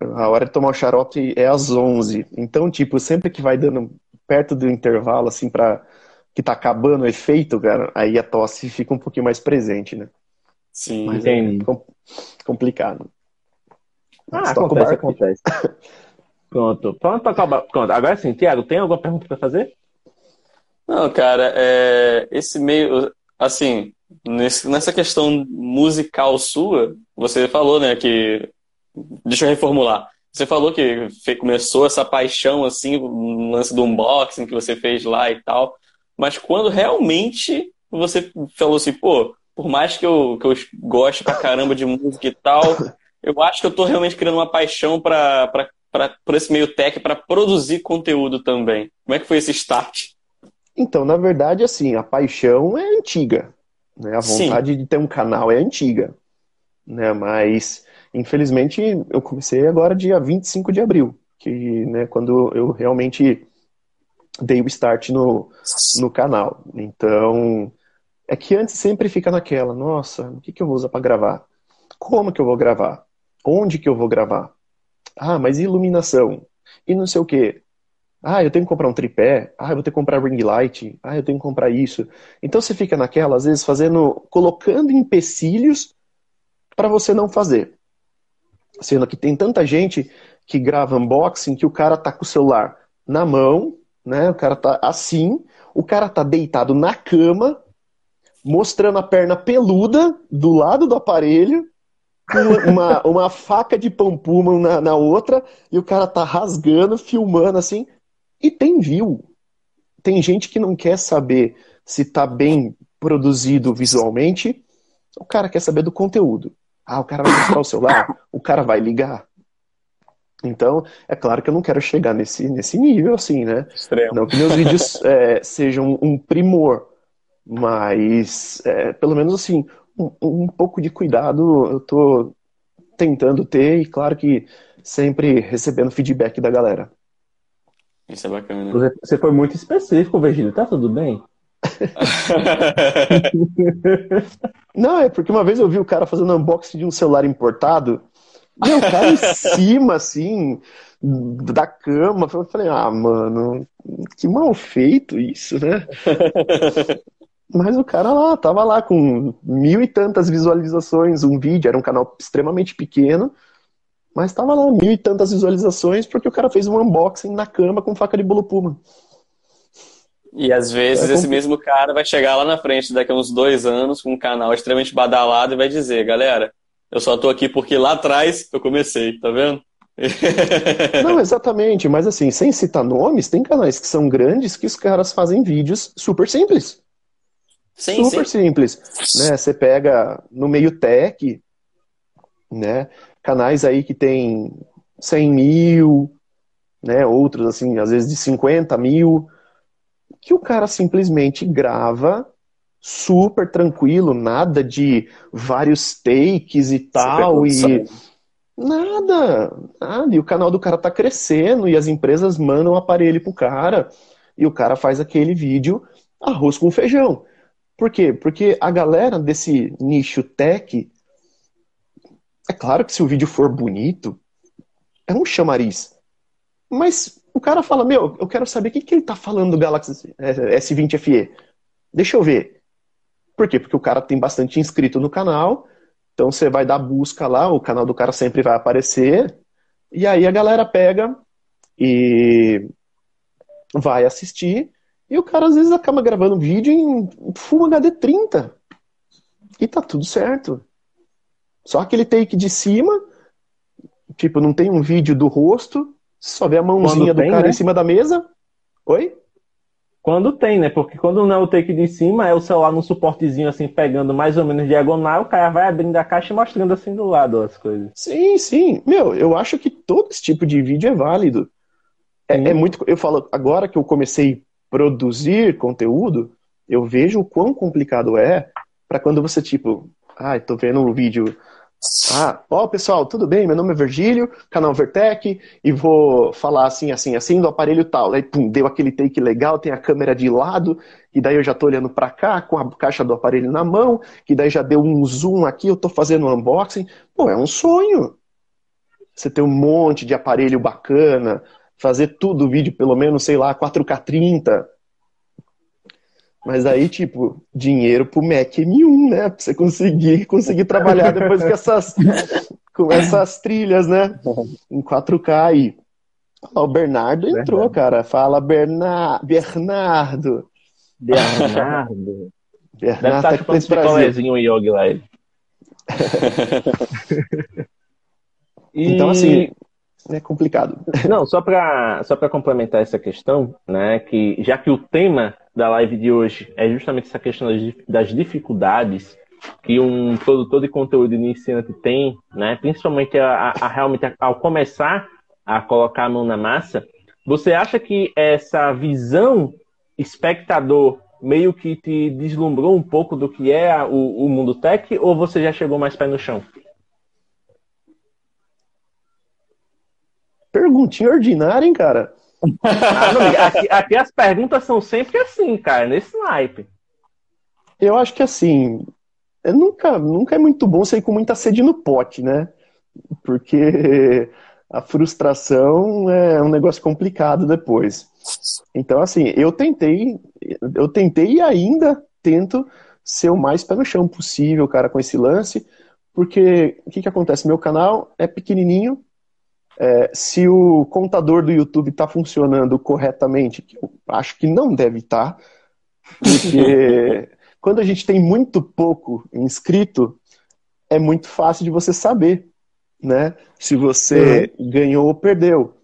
a hora de tomar o xarope é às 11. Então, tipo, sempre que vai dando perto do intervalo, assim, para que tá acabando o efeito, cara, aí a tosse fica um pouquinho mais presente, né? Sim. Mas é complicado. Ah, acontece, acontece. Pronto, pronto, acabar. Pronto, agora sim, Tiago, tem alguma pergunta para fazer? Não, cara, é, esse meio, assim, nesse, nessa questão musical sua, você falou, né, que, deixa eu reformular, você falou que começou essa paixão, assim, no lance do unboxing que você fez lá e tal, mas quando realmente você falou assim, pô, por mais que eu, que eu goste pra caramba de música e tal, eu acho que eu tô realmente criando uma paixão pra, pra, pra, por esse meio tech para produzir conteúdo também. Como é que foi esse start? Então, na verdade, assim, a paixão é antiga. Né? A vontade Sim. de ter um canal é antiga. Né? Mas, infelizmente, eu comecei agora dia 25 de abril, que né, quando eu realmente dei o start no, no canal. Então, é que antes sempre fica naquela, nossa, o que, que eu vou usar para gravar? Como que eu vou gravar? Onde que eu vou gravar? Ah, mas iluminação? E não sei o quê. Ah, eu tenho que comprar um tripé. Ah, eu vou ter que comprar ring light. Ah, eu tenho que comprar isso. Então você fica naquela, às vezes, fazendo, colocando empecilhos para você não fazer. Sendo que tem tanta gente que grava unboxing que o cara tá com o celular na mão, né? O cara tá assim, o cara tá deitado na cama, mostrando a perna peluda do lado do aparelho, com uma, uma faca de pampuma na, na outra, e o cara tá rasgando, filmando assim. E tem view. Tem gente que não quer saber se tá bem produzido visualmente, o cara quer saber do conteúdo. Ah, o cara vai mostrar o celular, o cara vai ligar. Então, é claro que eu não quero chegar nesse, nesse nível, assim, né? Extremo. Não que meus vídeos é, sejam um primor, mas é, pelo menos assim, um, um, pouco de cuidado eu tô tentando ter e claro que sempre recebendo feedback da galera. Isso é bacana. Você, você foi muito específico, Virgílio. Tá tudo bem? Não, é porque uma vez eu vi o cara fazendo unboxing de um celular importado. Meu, o cara em cima, assim, da cama. Eu falei, ah, mano, que mal feito isso, né? Mas o cara lá, tava lá com mil e tantas visualizações, um vídeo, era um canal extremamente pequeno, mas tava lá mil e tantas visualizações porque o cara fez um unboxing na cama com faca de bolo puma. E às vezes é esse mesmo cara vai chegar lá na frente daqui a uns dois anos com um canal extremamente badalado e vai dizer, galera, eu só tô aqui porque lá atrás eu comecei, tá vendo? Não, exatamente, mas assim, sem citar nomes, tem canais que são grandes que os caras fazem vídeos super simples. Sim, super sim. simples. Né? Você pega no meio tech, né? Canais aí que tem 100 mil, né? Outros, assim, às vezes de 50 mil que o cara simplesmente grava super tranquilo, nada de vários takes e tal, e nada, nada. E o canal do cara tá crescendo e as empresas mandam o aparelho pro cara e o cara faz aquele vídeo arroz com feijão. Por quê? Porque a galera desse nicho tech, é claro que se o vídeo for bonito, é um chamariz. Mas o cara fala, meu, eu quero saber o que, que ele tá falando do Galaxy S20 FE. Deixa eu ver. Por quê? Porque o cara tem bastante inscrito no canal, então você vai dar busca lá, o canal do cara sempre vai aparecer, e aí a galera pega e vai assistir, e o cara às vezes acaba gravando vídeo em Full HD 30. E tá tudo certo. Só aquele take de cima, tipo, não tem um vídeo do rosto, só vê a mãozinha do cara né? em cima da mesa. Oi? Quando tem, né? Porque quando não é o take de cima, é o celular num suportezinho assim, pegando mais ou menos diagonal, o cara vai abrindo a caixa e mostrando assim do lado as coisas. Sim, sim. Meu, eu acho que todo esse tipo de vídeo é válido. É, é muito. Eu falo, agora que eu comecei a produzir conteúdo, eu vejo o quão complicado é para quando você, tipo, ai, ah, tô vendo um vídeo ah, ó pessoal, tudo bem? Meu nome é Virgílio, canal Vertec, e vou falar assim, assim, assim do aparelho tal. Aí, pum, deu aquele take legal, tem a câmera de lado, e daí eu já tô olhando para cá com a caixa do aparelho na mão, que daí já deu um zoom aqui, eu tô fazendo um unboxing. Pô, é um sonho. Você ter um monte de aparelho bacana, fazer tudo vídeo pelo menos, sei lá, 4K 30. Mas aí, tipo, dinheiro pro Mac M1, né? Pra você conseguir, conseguir trabalhar depois com essas, com essas trilhas, né? Em 4K aí. o Bernardo entrou, Verdade. cara. Fala, Bernard, Bernardo. Bernardo. Bernardo Deve estar tá chupando esse picolézinho yogi lá ele. Então, assim, é complicado. Não, só para só complementar essa questão, né, que já que o tema da live de hoje é justamente essa questão das, dificuldades que um produtor de conteúdo iniciante tem, né, principalmente a, a, a realmente ao começar a colocar a mão na massa, você acha que essa visão espectador meio que te deslumbrou um pouco do que é o, o mundo tech ou você já chegou mais pé no chão? Perguntinha ordinária, hein, cara? Ah, aqui, aqui, as perguntas são sempre assim, cara, nesse naipe. Eu acho que assim, é nunca, nunca é muito bom sair com muita sede no pote, né? Porque a frustração é um negócio complicado depois. Então, assim, eu tentei, eu tentei e ainda tento ser o mais pé no chão possível, cara, com esse lance, porque o que, que acontece? Meu canal é pequenininho, é, se o contador do YouTube está funcionando corretamente, que eu acho que não deve estar, tá, porque quando a gente tem muito pouco inscrito, é muito fácil de você saber, né? Se você uhum. ganhou ou perdeu.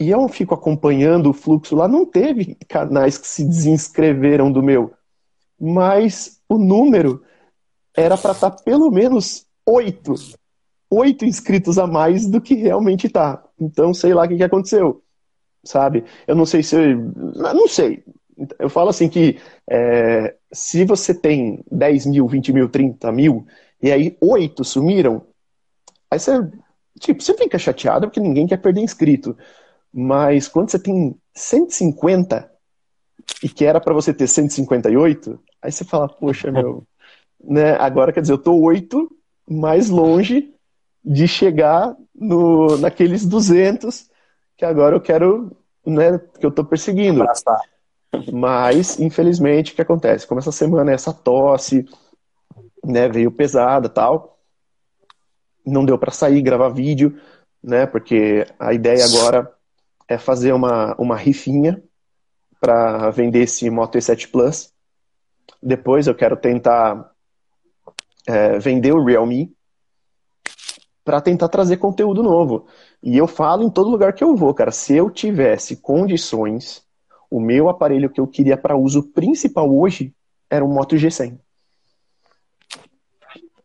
E eu fico acompanhando o fluxo lá, não teve canais que se desinscreveram do meu, mas o número era para estar tá pelo menos oito oito inscritos a mais do que realmente tá. Então, sei lá o que, que aconteceu, sabe? Eu não sei se. Não sei. Eu falo assim que é, se você tem 10 mil, 20 mil, 30 mil, e aí oito sumiram, aí você, tipo, você fica chateado porque ninguém quer perder inscrito. Mas quando você tem 150 e que era para você ter 158, aí você fala, poxa, meu, né? Agora quer dizer, eu tô oito mais longe de chegar no, naqueles 200 que agora eu quero, né, que eu estou perseguindo. Mas, infelizmente, o que acontece? Como essa semana essa tosse, né, veio pesada tal, não deu para sair, gravar vídeo, né, porque a ideia agora é fazer uma, uma rifinha para vender esse Moto E7 Plus. Depois eu quero tentar é, vender o Realme, para tentar trazer conteúdo novo. E eu falo em todo lugar que eu vou, cara, se eu tivesse condições, o meu aparelho que eu queria para uso principal hoje era um Moto G100.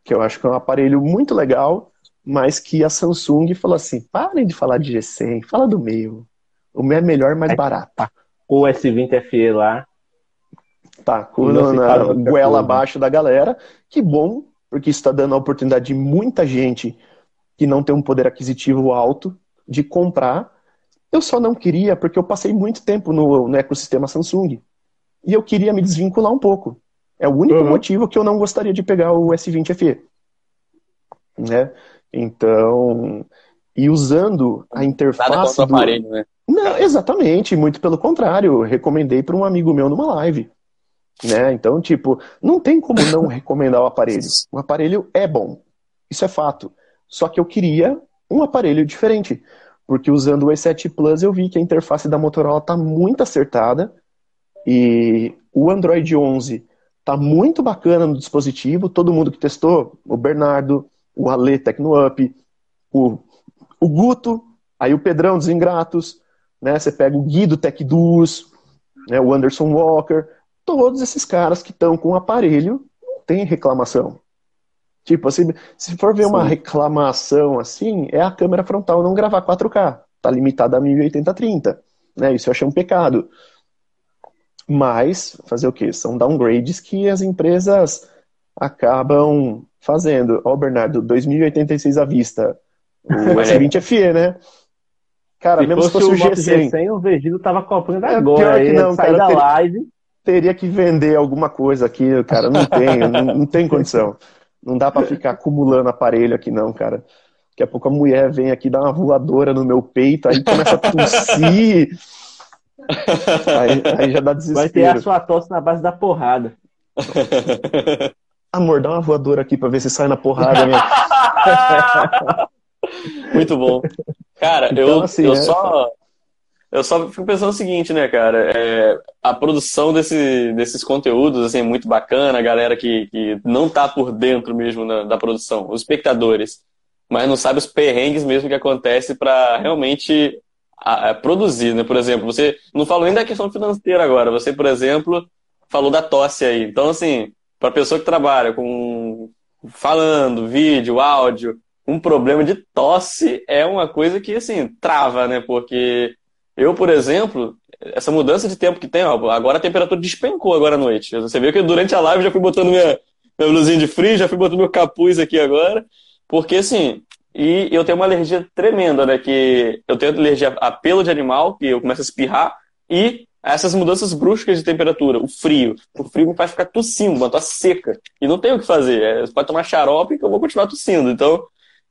Que eu acho que é um aparelho muito legal, mas que a Samsung falou assim: parem de falar de G100, fala do meu. O meu é melhor, mais barato. Tá. O S20 FE lá. Tá, com na goela abaixo da galera. Que bom, porque isso está dando a oportunidade de muita gente que não tem um poder aquisitivo alto de comprar. Eu só não queria porque eu passei muito tempo no, no ecossistema Samsung. E eu queria me desvincular um pouco. É o único uhum. motivo que eu não gostaria de pegar o S20 FE. Né? Então, e usando a interface do... aparelho, né? Não, exatamente, muito pelo contrário, eu recomendei para um amigo meu numa live. Né? Então, tipo, não tem como não recomendar o aparelho. O aparelho é bom. Isso é fato. Só que eu queria um aparelho diferente. Porque usando o E7 Plus eu vi que a interface da Motorola está muito acertada e o Android 11 está muito bacana no dispositivo. Todo mundo que testou, o Bernardo, o Ale TecnoUp, o, o Guto, aí o Pedrão dos Ingratos, né? Você pega o Guido Tech Duos, né? o Anderson Walker, todos esses caras que estão com o aparelho não tem reclamação. Tipo, assim, se for ver Sim. uma reclamação assim, é a câmera frontal não gravar 4K. Tá limitada a 1080-30. Né? Isso eu achei um pecado. Mas, fazer o quê? São downgrades que as empresas acabam fazendo. Ó, Bernardo, 2086 à vista. O S20 FE, né? Cara, se mesmo se fosse o G100, G100 o Vegido tava comprando é, agora. Pior que não, cara, da live. Teria que vender alguma coisa aqui, cara. Não tem, não, não tem condição. Não dá para ficar acumulando aparelho aqui, não, cara. Daqui a pouco a mulher vem aqui, dá uma voadora no meu peito, aí começa a tossir. aí, aí já dá desespero. Vai ter a sua tosse na base da porrada. Amor, dá uma voadora aqui pra ver se sai na porrada. Minha... Muito bom. Cara, então, eu, assim, eu é... só eu só fico pensando o seguinte, né, cara? É, a produção desse, desses conteúdos assim, é muito bacana, a galera que, que não tá por dentro mesmo na, da produção, os espectadores, mas não sabe os perrengues mesmo que acontece para realmente a, a produzir, né? Por exemplo, você não falou nem da questão financeira agora, você, por exemplo, falou da tosse aí. Então, assim, para pessoa que trabalha com falando, vídeo, áudio, um problema de tosse é uma coisa que, assim, trava, né? Porque eu, por exemplo, essa mudança de tempo que tem, ó, agora a temperatura despencou agora à noite. Você viu que durante a live já fui botando minha, minha blusinha de frio, já fui botando meu capuz aqui agora. Porque, assim, e eu tenho uma alergia tremenda, né? Que eu tenho alergia a pelo de animal, que eu começo a espirrar, e essas mudanças bruscas de temperatura, o frio. O frio me faz ficar tossindo, uma tosse seca. E não tem o que fazer. É, você pode tomar xarope que eu vou continuar tossindo. Então,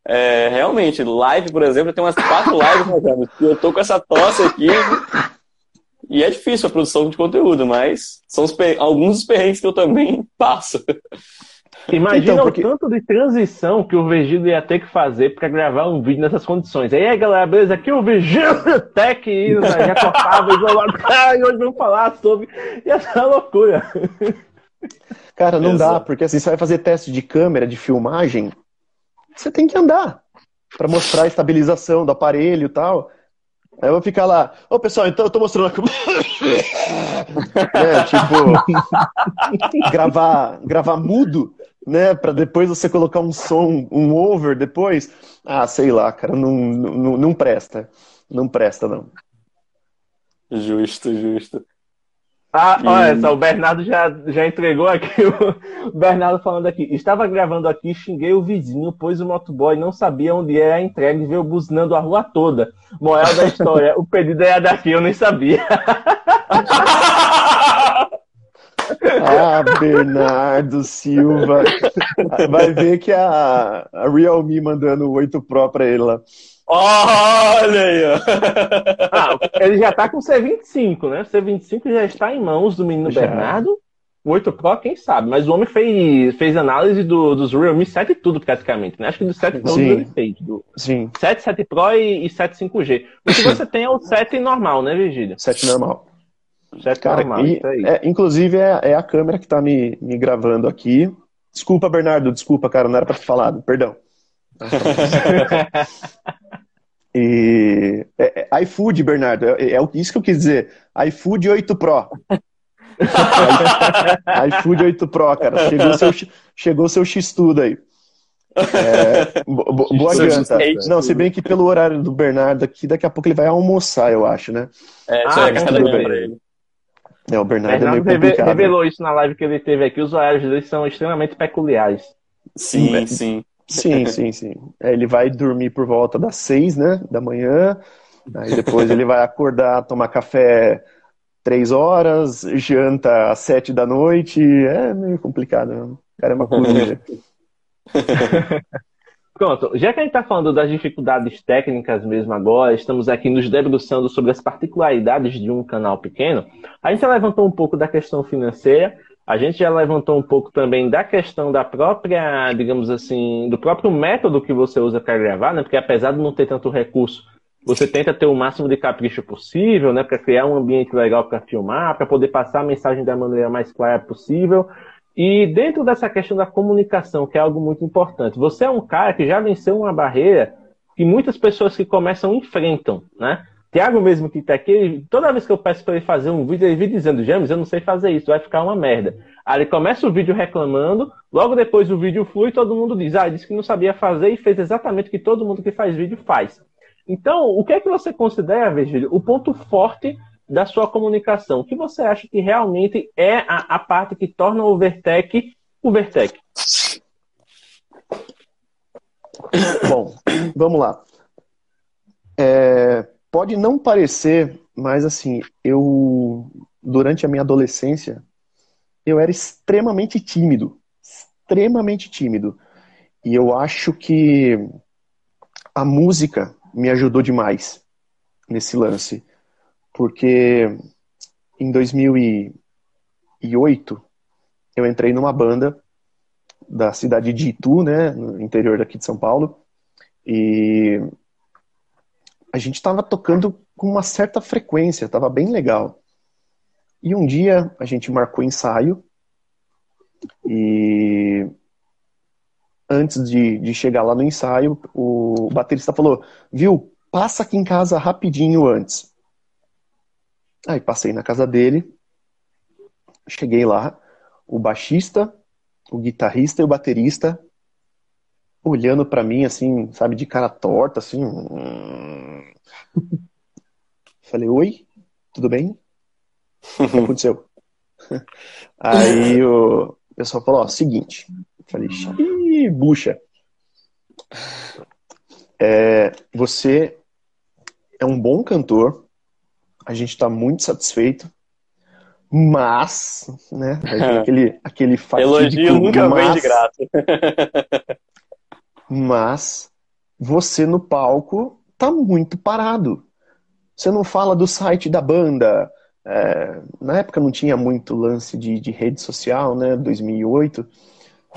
é, realmente, live, por exemplo, tem umas quatro lives, né, eu tô com essa tosse aqui. E é difícil a produção de conteúdo, mas são alguns dos perrengues que eu também passo. Imagina Então, porque- o tanto de transição que o Virgílio ia ter que fazer pra gravar um vídeo nessas condições. Aí, aí galera, beleza? Aqui é o Virgílio Tech, e, né, já cortava, isolado. E hoje vamos falar sobre. E essa loucura. Cara, não Exato. dá, porque assim, você vai fazer teste de câmera, de filmagem, você tem que andar pra mostrar a estabilização do aparelho e tal. Aí eu vou ficar lá, ô pessoal, então eu tô mostrando é, tipo, gravar, gravar mudo, né, Pra depois você colocar um som, um over depois. Ah, sei lá, cara, não, não, não presta. Não presta, não. Justo, justo. Ah, E- olha só, o Bernardo já, já entregou aqui. O Bernardo falando aqui. Estava gravando aqui, xinguei o vizinho, pois o motoboy não sabia onde era a entrega e veio buzinando a rua toda. Moral da história, o pedido era daqui, eu nem sabia. Ah, Bernardo Silva. Vai ver que a, a Realme mandando o 8 Pro pra ele lá. Olha aí. Ah, ele já tá com o C25, né? O C25 já está em mãos do menino Já. Bernardo. O 8 Pro, quem sabe? Mas o homem fez, fez análise do, dos Realme 7 e tudo, praticamente. Né? Acho que do 7 Pro ele fez. Do Sim, 7, 7 Pro e, e 7 5G. O que você tem é o 7 normal, né, Virgílio? 7 normal. 7 Cara, normal, e- é, inclusive é, é a câmera que tá me, me gravando aqui. Desculpa, Bernardo, desculpa, cara, não era pra ter falado, perdão. E é, é, iFood, Bernardo, é, é o- isso que eu quis dizer. iFood 8 Pro. iFood 8 Pro, cara. Chegou seu, chegou seu X-Tudo aí. É, bo- bo- boa janta. Não, se bem que pelo horário do Bernardo aqui, daqui a pouco ele vai almoçar, eu acho, né? É, isso Ah, é ele. É, o Bernardo é Bernardo complicado. revelou isso na live que ele teve aqui. Os horários dele são extremamente peculiares. Sim, sim. Sim, sim, sim. É, ele vai dormir por volta das seis, né, da manhã. Aí depois ele vai acordar, tomar café três horas, janta às sete da noite. É meio complicado. né? O cara é uma coruja. Pronto, já que a gente está falando das dificuldades técnicas mesmo agora, estamos aqui nos debruçando sobre as particularidades de um canal pequeno, a gente já levantou um pouco da questão financeira, a gente já levantou um pouco também da questão da própria, digamos assim, do próprio método que você usa para gravar, né? Porque apesar de não ter tanto recurso, você tenta ter o máximo de capricho possível, né? Para criar um ambiente legal para filmar, para poder passar a mensagem da maneira mais clara possível. E dentro dessa questão da comunicação, que é algo muito importante, você é um cara que já venceu uma barreira que muitas pessoas que começam enfrentam, né? Tiago mesmo que está aqui, toda vez que eu peço para ele fazer um vídeo, ele vive dizendo, James, eu não sei fazer isso, vai ficar uma merda. Aí ele começa o vídeo reclamando, logo depois o vídeo flui todo mundo diz, ah, disse que não sabia fazer e fez exatamente o que todo mundo que faz vídeo faz. Então, o que é que você considera, Virgílio, o ponto forte da sua comunicação? O que você acha que realmente é a, a parte que torna o Vertec o Vertec? Bom, vamos lá. É, pode não parecer, mas assim, eu durante a minha adolescência eu era extremamente tímido, extremamente tímido. E eu acho que a música me ajudou demais nesse lance, porque em 2008 eu entrei numa banda da cidade de Itu, né, no interior daqui de São Paulo, e a gente estava tocando com uma certa frequência, estava bem legal. E um dia a gente marcou ensaio e antes de, de chegar lá no ensaio, o baterista falou: Viu, passa aqui em casa rapidinho antes. Aí passei na casa dele, cheguei lá, o baixista, o guitarrista e o baterista olhando pra mim assim, sabe, de cara torta, assim. Falei, oi, tudo bem? O que aconteceu? Aí o pessoal falou, ó, seguinte. Falei, ih, bucha. É, você é um bom cantor, a gente tá muito satisfeito, mas, né, aquele, aquele fatídico Elogio nunca vem de mas- graça. Mas você no palco tá muito parado. Você não fala do site da banda. É, na época não tinha muito lance de, de rede social, né? 2008.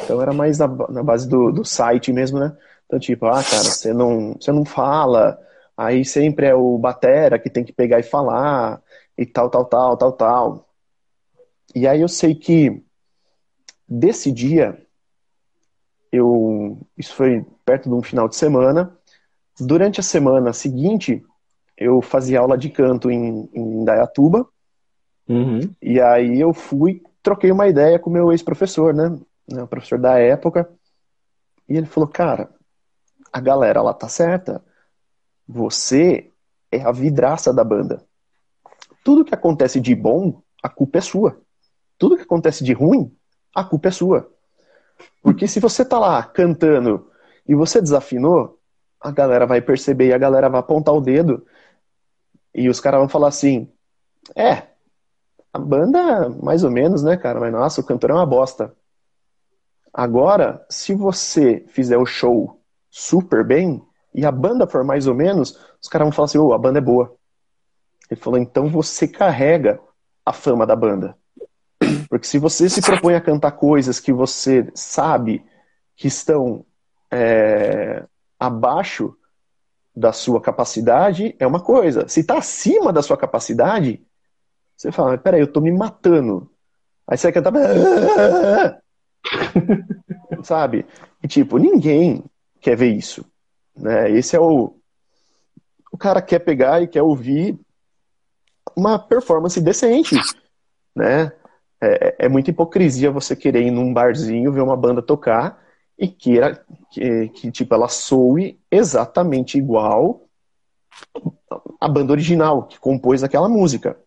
Então era mais na, na base do, do site mesmo, né? Então, tipo, ah, cara, você não, você não fala, aí sempre é o batera que tem que pegar e falar, e tal, tal, tal, tal, tal. E aí eu sei que desse dia, eu, isso foi perto de um final de semana, durante a semana seguinte, eu fazia aula de canto em, em Dayatuba, uhum. e aí eu fui, troquei uma ideia com o meu ex-professor, né, o professor da época, e ele falou, cara, a galera lá tá certa. Você é a vidraça da banda. Tudo que acontece de bom, a culpa é sua. Tudo que acontece de ruim, a culpa é sua. Porque se você tá lá cantando e você desafinou, a galera vai perceber e a galera vai apontar o dedo e os caras vão falar assim: é, a banda, mais ou menos, né, cara? Mas nossa, o cantor é uma bosta. Agora, se você fizer o show super bem e a banda for mais ou menos, os caras vão falar assim: oh, a banda é boa. Ele falou: então você carrega a fama da banda. Porque se você se propõe a cantar coisas que você sabe que estão é, abaixo da sua capacidade, é uma coisa. Se está acima da sua capacidade, você fala: peraí, eu estou me matando. Aí você vai cantar. Sabe? E tipo, ninguém quer ver isso. Né? Esse é o. O cara quer pegar e quer ouvir uma performance decente. Né? É, é muita hipocrisia você querer ir num barzinho ver uma banda tocar e queira que, que tipo, ela soe exatamente igual a banda original que compôs aquela música.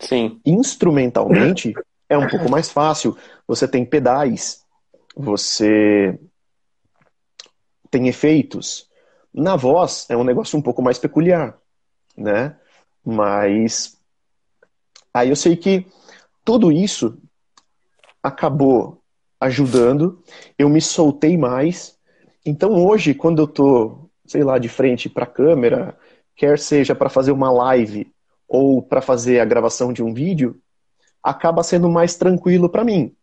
Sim. Instrumentalmente é um pouco mais fácil. Você tem pedais, você tem efeitos. Na voz é um negócio um pouco mais peculiar, né? Mas aí eu sei que tudo isso acabou ajudando, eu me soltei mais. Então hoje, quando eu tô, sei lá, de frente para a câmera, quer seja para fazer uma live ou para fazer a gravação de um vídeo, acaba sendo mais tranquilo para mim,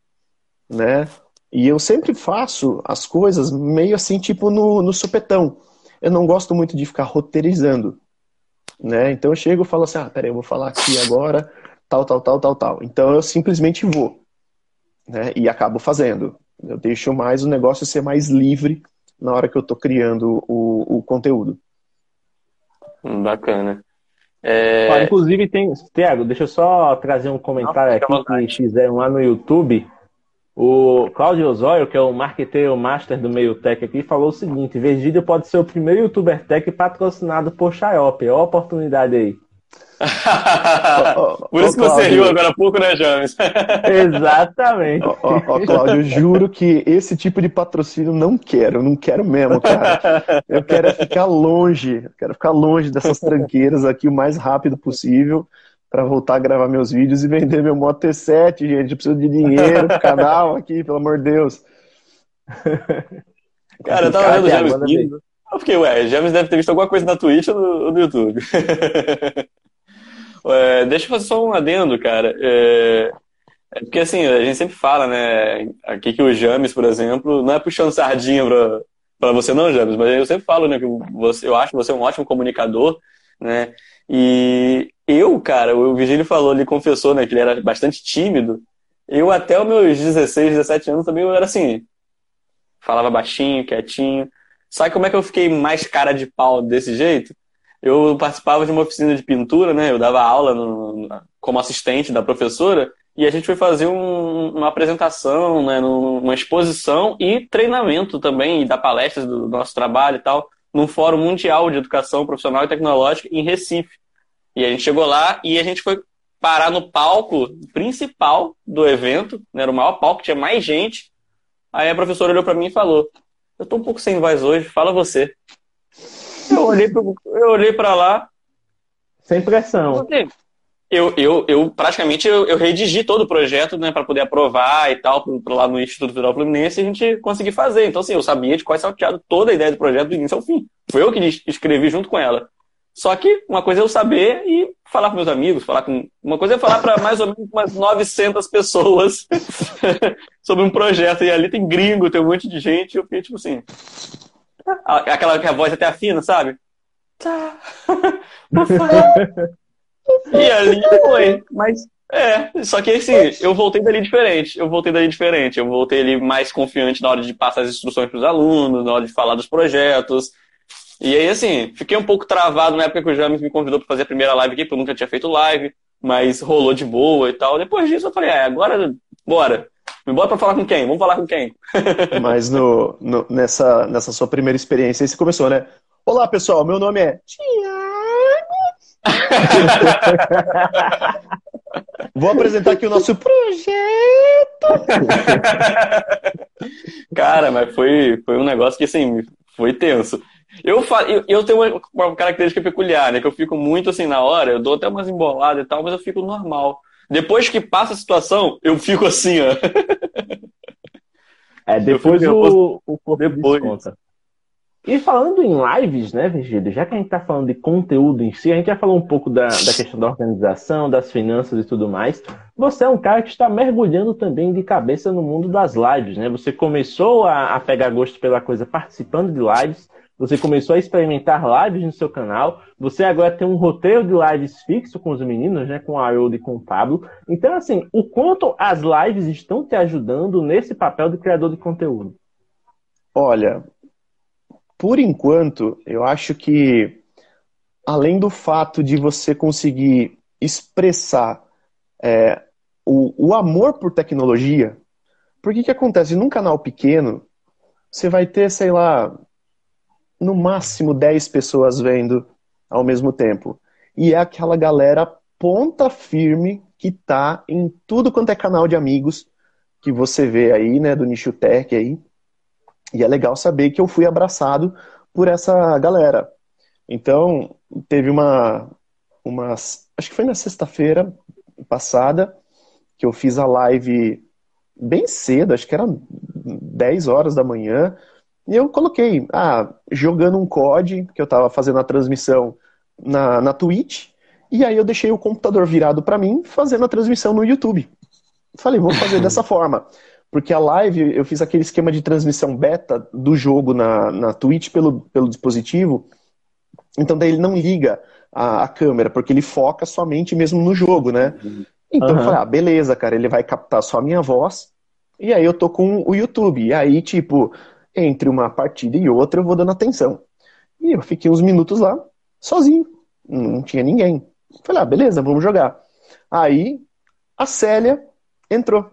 né? E eu sempre faço as coisas meio assim, tipo no, no supetão. Eu não gosto muito de ficar roteirizando. Né? Então eu chego e falo assim, ah, peraí, eu vou falar aqui agora, tal, tal, tal, tal, tal. Então eu simplesmente vou. Né? E acabo fazendo. Eu deixo mais o negócio ser mais livre na hora que eu estou criando o, o conteúdo. Hum, bacana. É... Ah, inclusive tem. Tiago, deixa eu só trazer um comentário Não, aqui que fizeram lá no YouTube. O Claudio Osório, que é o marketeiro master do meio tech aqui, falou o seguinte: Virgílio pode ser o primeiro youtuber tech patrocinado por Xaiope. Olha a oportunidade aí. Por isso que você riu agora há pouco, né, James? Exatamente. Ó, ó, ó, Cláudio, juro que esse tipo de patrocínio não quero, não quero mesmo, cara. Eu quero ficar longe, quero ficar longe dessas tranqueiras aqui o mais rápido possível para voltar a gravar meus vídeos e vender meu Moto T7, gente. Eu preciso de dinheiro pro canal aqui, pelo amor de Deus. Cara, eu tava vendo o James Eu fiquei, ué, James deve ter visto alguma coisa na Twitch ou no, no YouTube. é, deixa eu fazer só um adendo, cara. É, é, porque assim, a gente sempre fala, né, aqui que o James, por exemplo, não é puxando sardinha pra, pra você não, James, mas eu sempre falo, né, que você, eu acho você um ótimo comunicador, né, e eu, cara, o Virgílio falou, ele confessou, né, que ele era bastante tímido. Eu, até os meus 16, 17 anos, também eu era assim. Falava baixinho, quietinho. Sabe como é que eu fiquei mais cara de pau desse jeito? Eu participava de uma oficina de pintura, né? Eu dava aula no, como assistente da professora e a gente foi fazer um, uma apresentação, né, uma exposição e treinamento também, e dar palestras do nosso trabalho e tal num Fórum Mundial de Educação Profissional e Tecnológica em Recife. E a gente chegou lá e a gente foi parar no palco principal do evento, né, era o maior palco, tinha mais gente. Aí a professora olhou para mim e falou: Eu tô um pouco sem voz hoje, fala você. Eu olhei, pro, eu olhei para lá. Sem pressão eu, eu, eu praticamente eu, eu redigi todo o projeto né, para poder aprovar e tal, pro, lá no Instituto Federal Fluminense e a gente conseguir fazer. Então, assim, eu sabia de qual é salteado toda a ideia do projeto do início ao fim. Foi eu que escrevi junto com ela. Só que uma coisa é eu saber e falar com meus amigos, falar com. Uma coisa é falar para mais ou menos umas 900 pessoas sobre um projeto. E ali tem gringo, tem um monte de gente. E eu fiquei tipo assim. Aquela que a voz até afina, sabe? Tá. e ali foi. Mas é, só que assim, eu voltei dali diferente. Eu voltei dali diferente. Eu voltei ali mais confiante na hora de passar as instruções para os alunos, na hora de falar dos projetos. E aí, assim, fiquei um pouco travado na época que o James me convidou para fazer a primeira live aqui, porque eu nunca tinha feito live, mas rolou de boa e tal. Depois disso, eu falei, é, agora, bora. Me bota pra falar com quem? Vamos falar com quem? mas no, no, nessa, nessa sua primeira experiência, aí você começou, né? Olá, pessoal, meu nome é Tiago. Vou apresentar aqui o nosso projeto. Cara, mas foi, foi um negócio que, assim, foi tenso. Eu, eu, eu tenho uma, uma, característica peculiar, né? Que eu fico muito assim na hora, eu dou até umas emboladas e tal, mas eu fico normal. Depois que passa a situação, eu fico assim, ó. É, depois o, o corpo depois. desconta. E falando em lives, né, Virgílio, já que a gente está falando de conteúdo em si, a gente já falou um pouco da, da questão da organização, das finanças e tudo mais. Você é um cara que está mergulhando também de cabeça no mundo das lives, né? Você começou a, a pegar gosto pela coisa participando de lives, você começou a experimentar lives no seu canal. Você agora tem um roteiro de lives fixo com os meninos, né? Com a Haroldo e com o Pablo. Então, assim, o quanto as lives estão te ajudando nesse papel de criador de conteúdo? Olha, por enquanto, eu acho que além do fato de você conseguir expressar é, o, o amor por tecnologia, porque que acontece? Num canal pequeno, você vai ter, sei lá, no máximo 10 pessoas vendo ao mesmo tempo. E é aquela galera ponta firme que tá em tudo quanto é canal de amigos que você vê aí, né, do nicho tech aí. E é legal saber que eu fui abraçado por essa galera. Então, teve uma, uma acho que foi na sexta-feira passada que eu fiz a live bem cedo, acho que era 10 horas da manhã, e eu coloquei, ah, jogando um COD, que eu estava fazendo a transmissão na, na Twitch, e aí eu deixei o computador virado para mim, fazendo a transmissão no YouTube. Falei, vou fazer dessa forma. Porque a live, eu fiz aquele esquema de transmissão beta do jogo na, na Twitch pelo, pelo dispositivo, então daí ele não liga a, a câmera, porque ele foca somente mesmo no jogo, né? Então uhum. eu falei, ah, beleza, cara, ele vai captar só a minha voz, e aí eu tô com o YouTube. E aí, tipo, entre uma partida e outra eu vou dando atenção. E eu fiquei uns minutos lá, sozinho, não tinha ninguém. Falei, ah, beleza, vamos jogar. Aí a Célia entrou.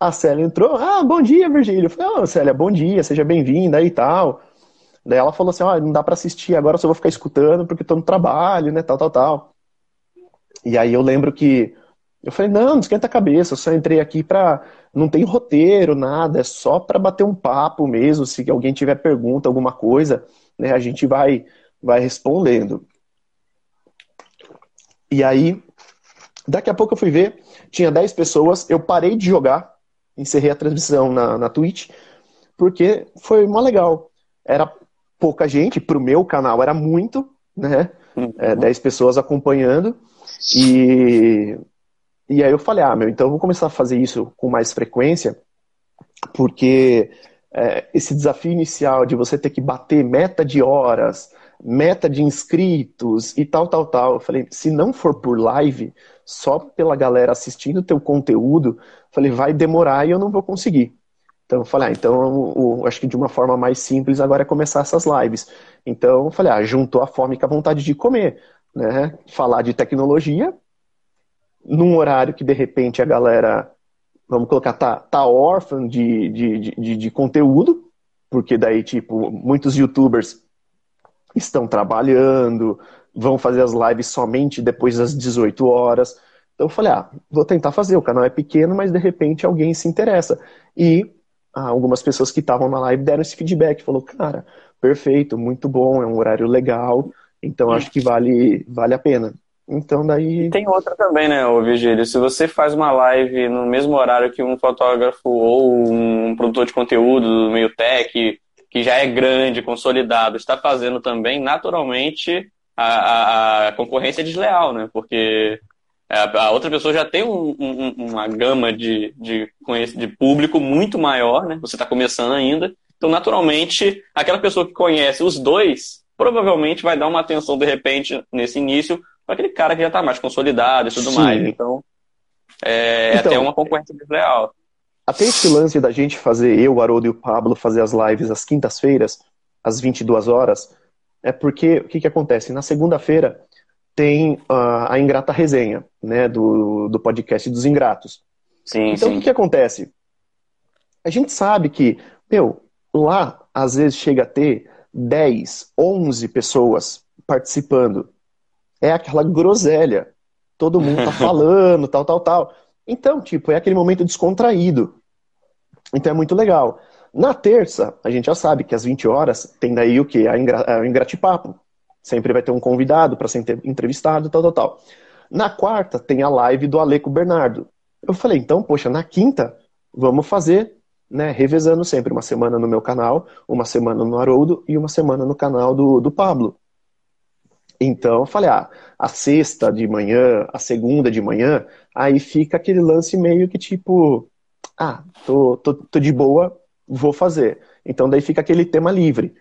A Célia entrou, ah, bom dia, Virgílio. Eu falei, oh, Célia, bom dia, seja bem-vinda e tal. Daí ela falou assim, ó, oh, não dá para assistir agora, só vou ficar escutando porque tô no trabalho, né, tal, tal, tal. E aí eu lembro que eu falei, não, não esquenta a cabeça, eu só entrei aqui pra. Não tem roteiro, nada, é só para bater um papo mesmo. Se alguém tiver pergunta, alguma coisa, né, a gente vai, vai respondendo. E aí, daqui a pouco eu fui ver, tinha 10 pessoas, eu parei de jogar, encerrei a transmissão na, na Twitch, porque foi mó legal. Era pouca gente, pro meu canal era muito, né? É, 10 pessoas acompanhando. E e aí eu falei, ah, meu, então eu vou começar a fazer isso com mais frequência, porque é, esse desafio inicial de você ter que bater meta de horas, meta de inscritos e tal, tal, tal. Eu falei, se não for por live, só pela galera assistindo o teu conteúdo, falei, vai demorar e eu não vou conseguir. Então eu falei, ah, então eu, eu, acho que de uma forma mais simples agora é começar essas lives. Então eu falei, ah, juntou a fome com a vontade de comer, né? Falar de tecnologia num horário que de repente a galera, vamos colocar, tá, tá órfã de, de, de, de conteúdo, porque daí, tipo, muitos youtubers estão trabalhando, vão fazer as lives somente depois das 18 horas. Então eu falei, ah, vou tentar fazer, o canal é pequeno, mas de repente alguém se interessa. E ah, algumas pessoas que estavam na live deram esse feedback, falou, cara, perfeito, muito bom, é um horário legal, então acho que vale, vale a pena. Então daí. E tem outra também, né, ô Virgílio? Se você faz uma live no mesmo horário que um fotógrafo ou um produtor de conteúdo do meio tech, que já é grande, consolidado, está fazendo também, naturalmente a, a, a concorrência é desleal, né? Porque a outra pessoa já tem um, um, uma gama de, de, de público muito maior, né? Você está começando ainda. Então, naturalmente, aquela pessoa que conhece os dois provavelmente vai dar uma atenção, de repente, nesse início, para aquele cara que já está mais consolidado e tudo Sim. mais. Então, é então, até uma concorrência desleal. Até esse lance da gente fazer, eu, o Haroldo e o Pablo, fazer as lives às quintas-feiras, às 22 horas, é porque o que, que acontece? Na segunda-feira, tem uh, a Ingrata Resenha, né, do, do podcast dos Ingratos. Sim, então, sim. o que, que acontece? A gente sabe que, meu, lá, às vezes chega a ter 10, 11 pessoas participando. É aquela groselha. Todo mundo tá falando, tal, tal, tal. Então, tipo, é aquele momento descontraído. Então é muito legal. Na terça, a gente já sabe que às 20 horas tem daí o quê? A, Ingra a Ingratipapo. Sempre vai ter um convidado para ser entrevistado, tal, tal, tal. Na quarta, tem a live do Aleco Bernardo. Eu falei, então, poxa, na quinta, vamos fazer, né, revezando sempre, uma semana no meu canal, uma semana no Haroldo e uma semana no canal do, do Pablo. Então, eu falei, ah, a sexta de manhã, a segunda de manhã, aí fica aquele lance meio que tipo, ah, tô, tô, tô de boa, vou fazer. Então, daí fica aquele tema livre.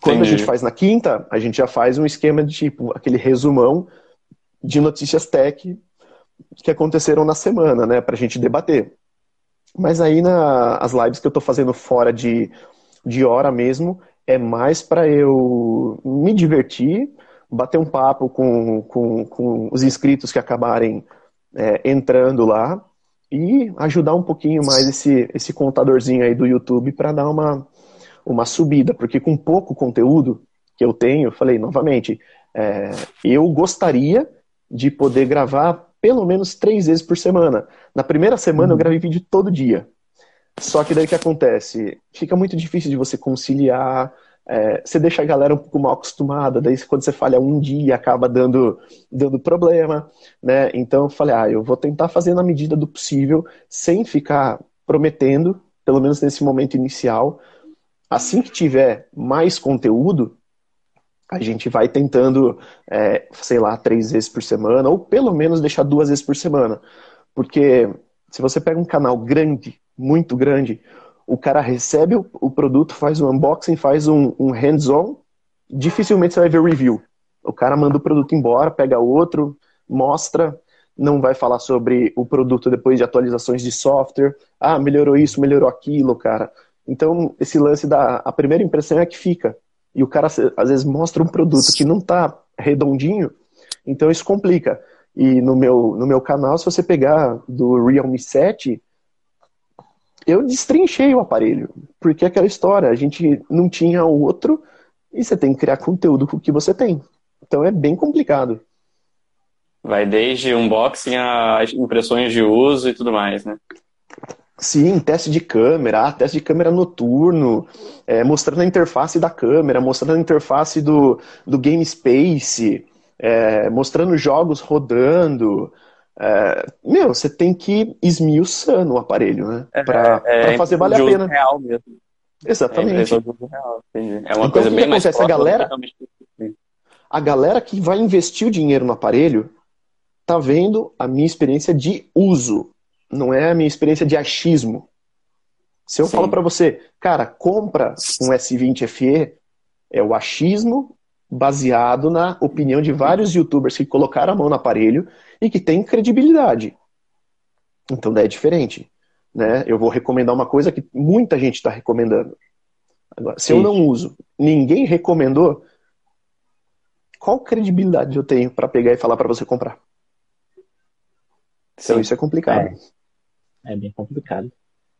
Quando Entendi. a gente faz na quinta, a gente já faz um esquema de tipo, aquele resumão de notícias tech que aconteceram na semana, né, pra gente debater. Mas aí na, as lives que eu tô fazendo fora de, de hora mesmo, é mais para eu me divertir, bater um papo com, com, com os inscritos que acabarem é, entrando lá e ajudar um pouquinho mais esse, esse contadorzinho aí do YouTube para dar uma, uma subida, porque com pouco conteúdo que eu tenho, eu falei novamente, é, eu gostaria de poder gravar pelo menos três vezes por semana. Na primeira semana uhum. eu gravei vídeo todo dia. Só que daí o que acontece? Fica muito difícil de você conciliar, é, você deixa a galera um pouco mal acostumada, daí quando você falha um dia acaba dando, dando problema, né? Então eu falei, ah, eu vou tentar fazer na medida do possível, sem ficar prometendo, pelo menos nesse momento inicial, Assim que tiver mais conteúdo, a gente vai tentando, é, sei lá, três vezes por semana, ou pelo menos deixar duas vezes por semana. Porque se você pega um canal grande, muito grande, o cara recebe o, o produto, faz um unboxing, faz um, um hands-on, dificilmente você vai ver review. O cara manda o produto embora, pega outro, mostra, não vai falar sobre o produto depois de atualizações de software. Ah, melhorou isso, melhorou aquilo, cara. Então, esse lance da a primeira impressão é que fica. E o cara às vezes mostra um produto que não está redondinho, então isso complica. E no meu, no meu canal, se você pegar do Realme 7, eu destrinchei o aparelho. Porque é aquela história, a gente não tinha outro e você tem que criar conteúdo com o que você tem. Então é bem complicado. Vai desde unboxing a impressões de uso e tudo mais, né? Sim, teste de câmera, ah, teste de câmera noturno, é, mostrando a interface da câmera, mostrando a interface do, do Game Space, é, mostrando jogos rodando. É, meu, você tem que ir esmiuçando o aparelho, né? É, pra, é, pra fazer valer a pena. Real mesmo. Exatamente. É, real, é uma então, coisa que bem que mais acontece? A galera, a galera que vai investir o dinheiro no aparelho tá vendo a minha experiência de uso não é a minha experiência de achismo. Se eu Sim. falo para você, cara, compra um S20 FE, é o achismo baseado na opinião de vários youtubers que colocaram a mão no aparelho e que tem credibilidade. Então daí é diferente. Né? Eu vou recomendar uma coisa que muita gente está recomendando. Agora, se eu não uso, ninguém recomendou, qual credibilidade eu tenho para pegar e falar para você comprar? Então Sim. isso é complicado. É. É bem complicado.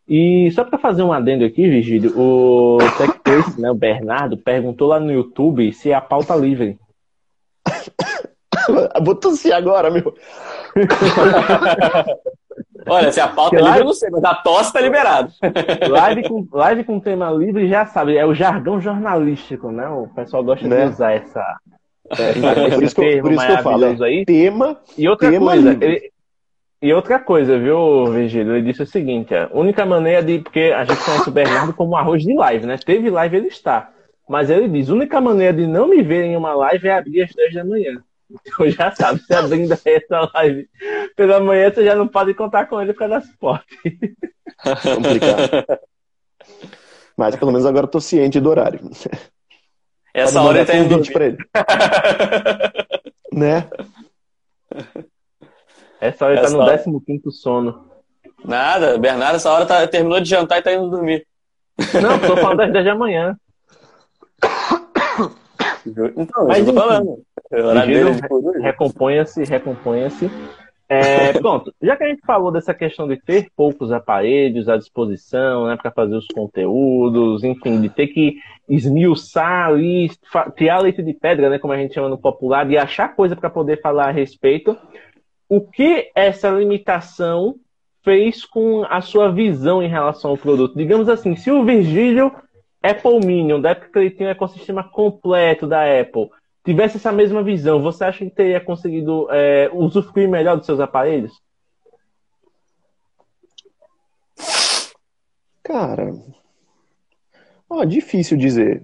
E só para fazer um adendo aqui, Vigílio, o TechPlace, né, o Bernardo, perguntou lá no YouTube se é a pauta livre. Vou tossir agora, meu. Olha, se a pauta é livre, eu não sei, mas a tosse tá liberado. Live com, live com tema livre, já sabe, é o jargão jornalístico, né? O pessoal gosta né? de usar essa. É, é por isso que eu, por isso que eu falo, é aí. tema. E outra tema coisa, ele, e outra coisa, viu, Virgílio? Ele disse o seguinte: a única maneira de. Porque a gente conhece o Bernardo como arroz de live, né? Teve live, ele está. Mas ele diz: a única maneira de não me ver em uma live é abrir às 10 da manhã. Então já sabe, se abrindo essa live pela manhã, você já não pode contar com ele para dar suporte. Complicado. Mas pelo menos agora eu tô ciente do horário. Essa hora ele tá indo dormir. Pra ele. né? Essa hora ele tá no hora... 15 sono. Nada, Bernardo, essa hora tá, terminou de jantar e tá indo dormir. Não, tô falando das 10 da manhã. Então, Mas, eu tô falando. Recomponha-se, recomponha-se. É, pronto, já que a gente falou dessa questão de ter poucos aparelhos à disposição, né, para fazer os conteúdos, enfim, de ter que esmiuçar ali, criar leite de pedra, né, como a gente chama no popular, e achar coisa para poder falar a respeito, o que essa limitação fez com a sua visão em relação ao produto? Digamos assim, se o Virgílio Apple Minion, da época que ele tinha o ecossistema completo da Apple, tivesse essa mesma visão, você acha que teria conseguido é, usufruir melhor dos seus aparelhos? Cara, ó, difícil dizer.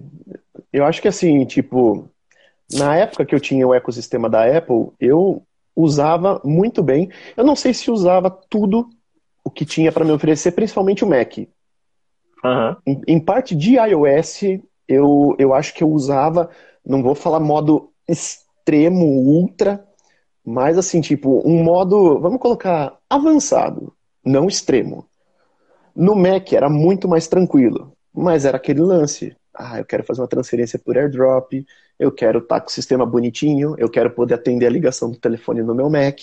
Eu acho que assim, tipo, na época que eu tinha o ecossistema da Apple, eu usava muito bem. Eu não sei se usava tudo o que tinha para me oferecer, principalmente o Mac. Em, em, parte de iOS, eu, eu acho que eu usava não vou falar modo extremo, ultra, mas assim, tipo, um modo, vamos colocar avançado, não extremo. No Mac era muito mais tranquilo, mas era aquele lance. Ah, eu quero fazer uma transferência por airdrop, eu quero estar tá com o sistema bonitinho, eu quero poder atender a ligação do telefone no meu Mac,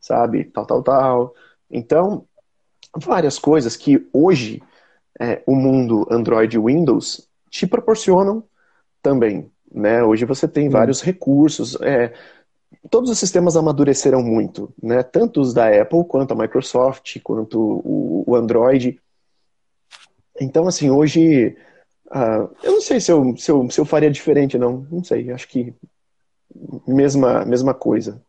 sabe? Tal, tal, tal. Então, várias coisas que hoje é, o mundo Android e Windows te proporcionam também. Né? Hoje você tem vários recursos. É, todos os sistemas amadureceram muito, né? tanto os da Apple, quanto a Microsoft, quanto o, o Android. Então, assim, hoje. Uh, eu não sei se eu, se, eu, se eu faria diferente, não. Não sei. Acho que mesma, mesma coisa.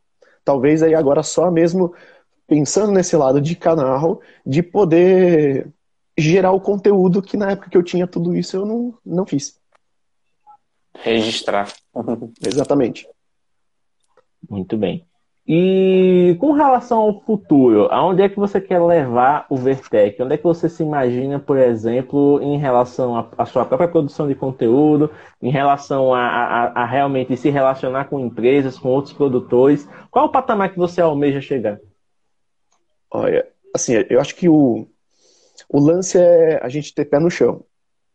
Talvez aí agora só mesmo pensando nesse lado de canal, de poder gerar o conteúdo que na época que eu tinha tudo isso eu não, não fiz. Registrar. Exatamente. Muito bem. E com relação ao futuro, aonde é que você quer levar o Vertec? Onde é que você se imagina, por exemplo, em relação à sua própria produção de conteúdo, em relação a, a, a, realmente se relacionar com empresas, com outros produtores? Qual o patamar que você almeja chegar? Olha, assim, eu acho que o, o lance é a gente ter pé no chão,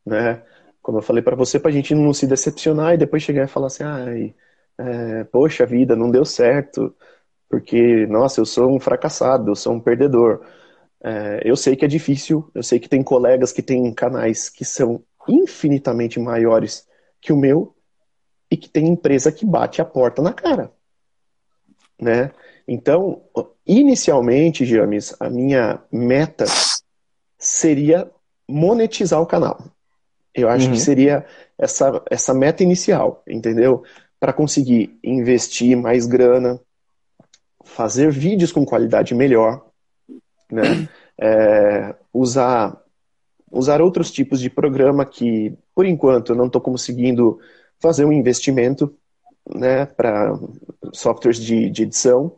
né? como eu falei para você, para a gente não se decepcionar e depois chegar e falar assim, ai, é, poxa vida, não deu certo, porque, nossa, eu sou um fracassado, eu sou um perdedor. É, eu sei que é difícil, eu sei que tem colegas que têm canais que são infinitamente maiores que o meu e que tem empresa que bate a porta na cara, né? Então, inicialmente, James, a minha meta seria monetizar o canal. Eu acho uhum. que seria essa, essa meta inicial, entendeu? Para conseguir investir mais grana, fazer vídeos com qualidade melhor, né? É, usar, usar outros tipos de programa que, por enquanto, eu não estou conseguindo fazer um investimento né, para softwares de, de edição,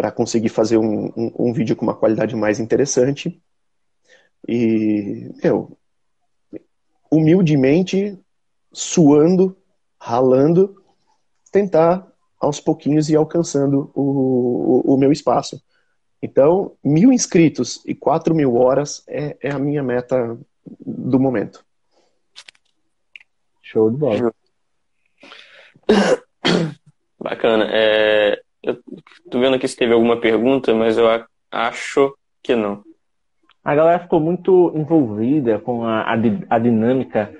para conseguir fazer um, um, um vídeo com uma qualidade mais interessante. E, meu, humildemente, suando, ralando, tentar aos pouquinhos ir alcançando o, o, o meu espaço. Então, mil inscritos e quatro mil horas é, é a minha meta do momento. Show de bola. Bacana. É, tô vendo aqui se teve alguma pergunta, mas eu acho que não a galera ficou muito envolvida com a, a, a dinâmica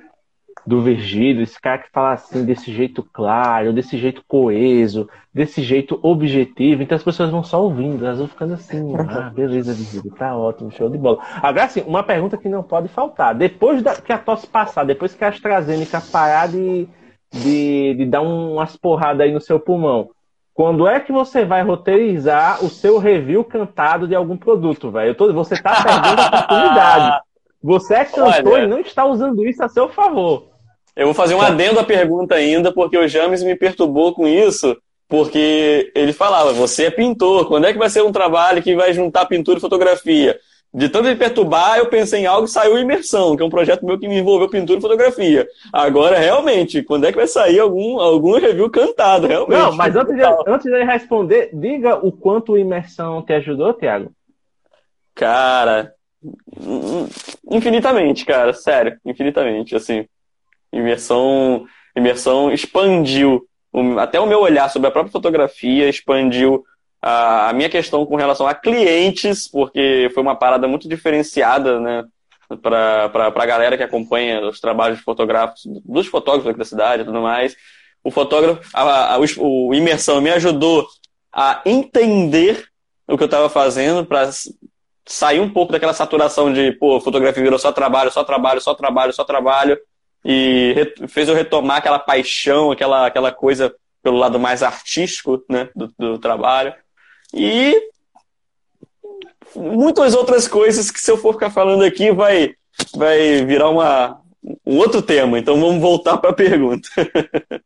do Virgílio, esse cara que fala assim desse jeito claro, desse jeito coeso, desse jeito objetivo. Então as pessoas vão só ouvindo, elas vão ficando assim, ah, beleza, Virgílio, tá ótimo, show de bola. Agora sim, uma pergunta que não pode faltar. Depois da, que a tosse passar, depois que a AstraZeneca parar de, de, de dar umas porradas aí no seu pulmão, quando é que você vai roteirizar o seu review cantado de algum produto, velho? Você tá perdendo a oportunidade. Você é cantor Olha, e não está usando isso a seu favor. Eu vou fazer um adendo à pergunta ainda, porque o James me perturbou com isso, porque ele falava, você é pintor, quando é que vai ser um trabalho que vai juntar pintura e fotografia? De tanto me perturbar, eu pensei em algo e saiu Imersão, que é um projeto meu que me envolveu pintura e fotografia. Agora, realmente, quando é que vai sair algum, algum review cantado, realmente? Não, mas antes de, antes de ele responder, diga o quanto Imersão te ajudou, Tiago. Cara, infinitamente, cara, sério, infinitamente, assim. Imersão, imersão expandiu até o meu olhar sobre a própria fotografia, expandiu a, minha questão com relação a clientes, porque foi uma parada muito diferenciada, né? Para a galera que acompanha os trabalhos fotográficos dos fotógrafos aqui da cidade e tudo mais. O fotógrafo, a, a, o, imersão me ajudou a entender o que eu estava fazendo para sair um pouco daquela saturação de, pô, fotografia virou só trabalho, só trabalho, só trabalho, só trabalho, e fez eu retomar aquela paixão, aquela, aquela coisa pelo lado mais artístico né, do, do trabalho. E muitas outras coisas que se eu for ficar falando aqui vai, vai virar uma, um outro tema. Então vamos voltar para a pergunta.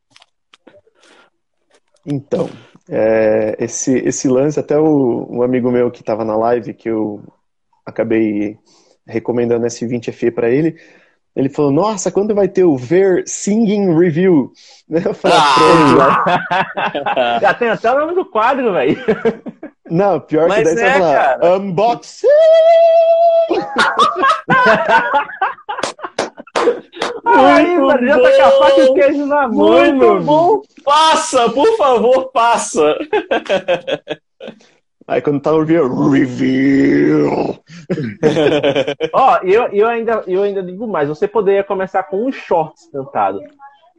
então, é, esse, esse lance, até o, um amigo meu que estava na live, que eu acabei recomendando esse 20FE para ele, ele falou, nossa, quando vai ter o Ver Singing Review? Eu falei, ah! Já tem até o nome do quadro, velho. Não, pior Mas que daí é, você vai falar, Unboxing! Aí, mano, já tá com a faca e queijo na mão. Muito bom. Passa, por favor, passa. Aí quando tá no review, review. Ó, oh, eu, eu, ainda, eu ainda digo mais, você poderia começar com um shorts cantado.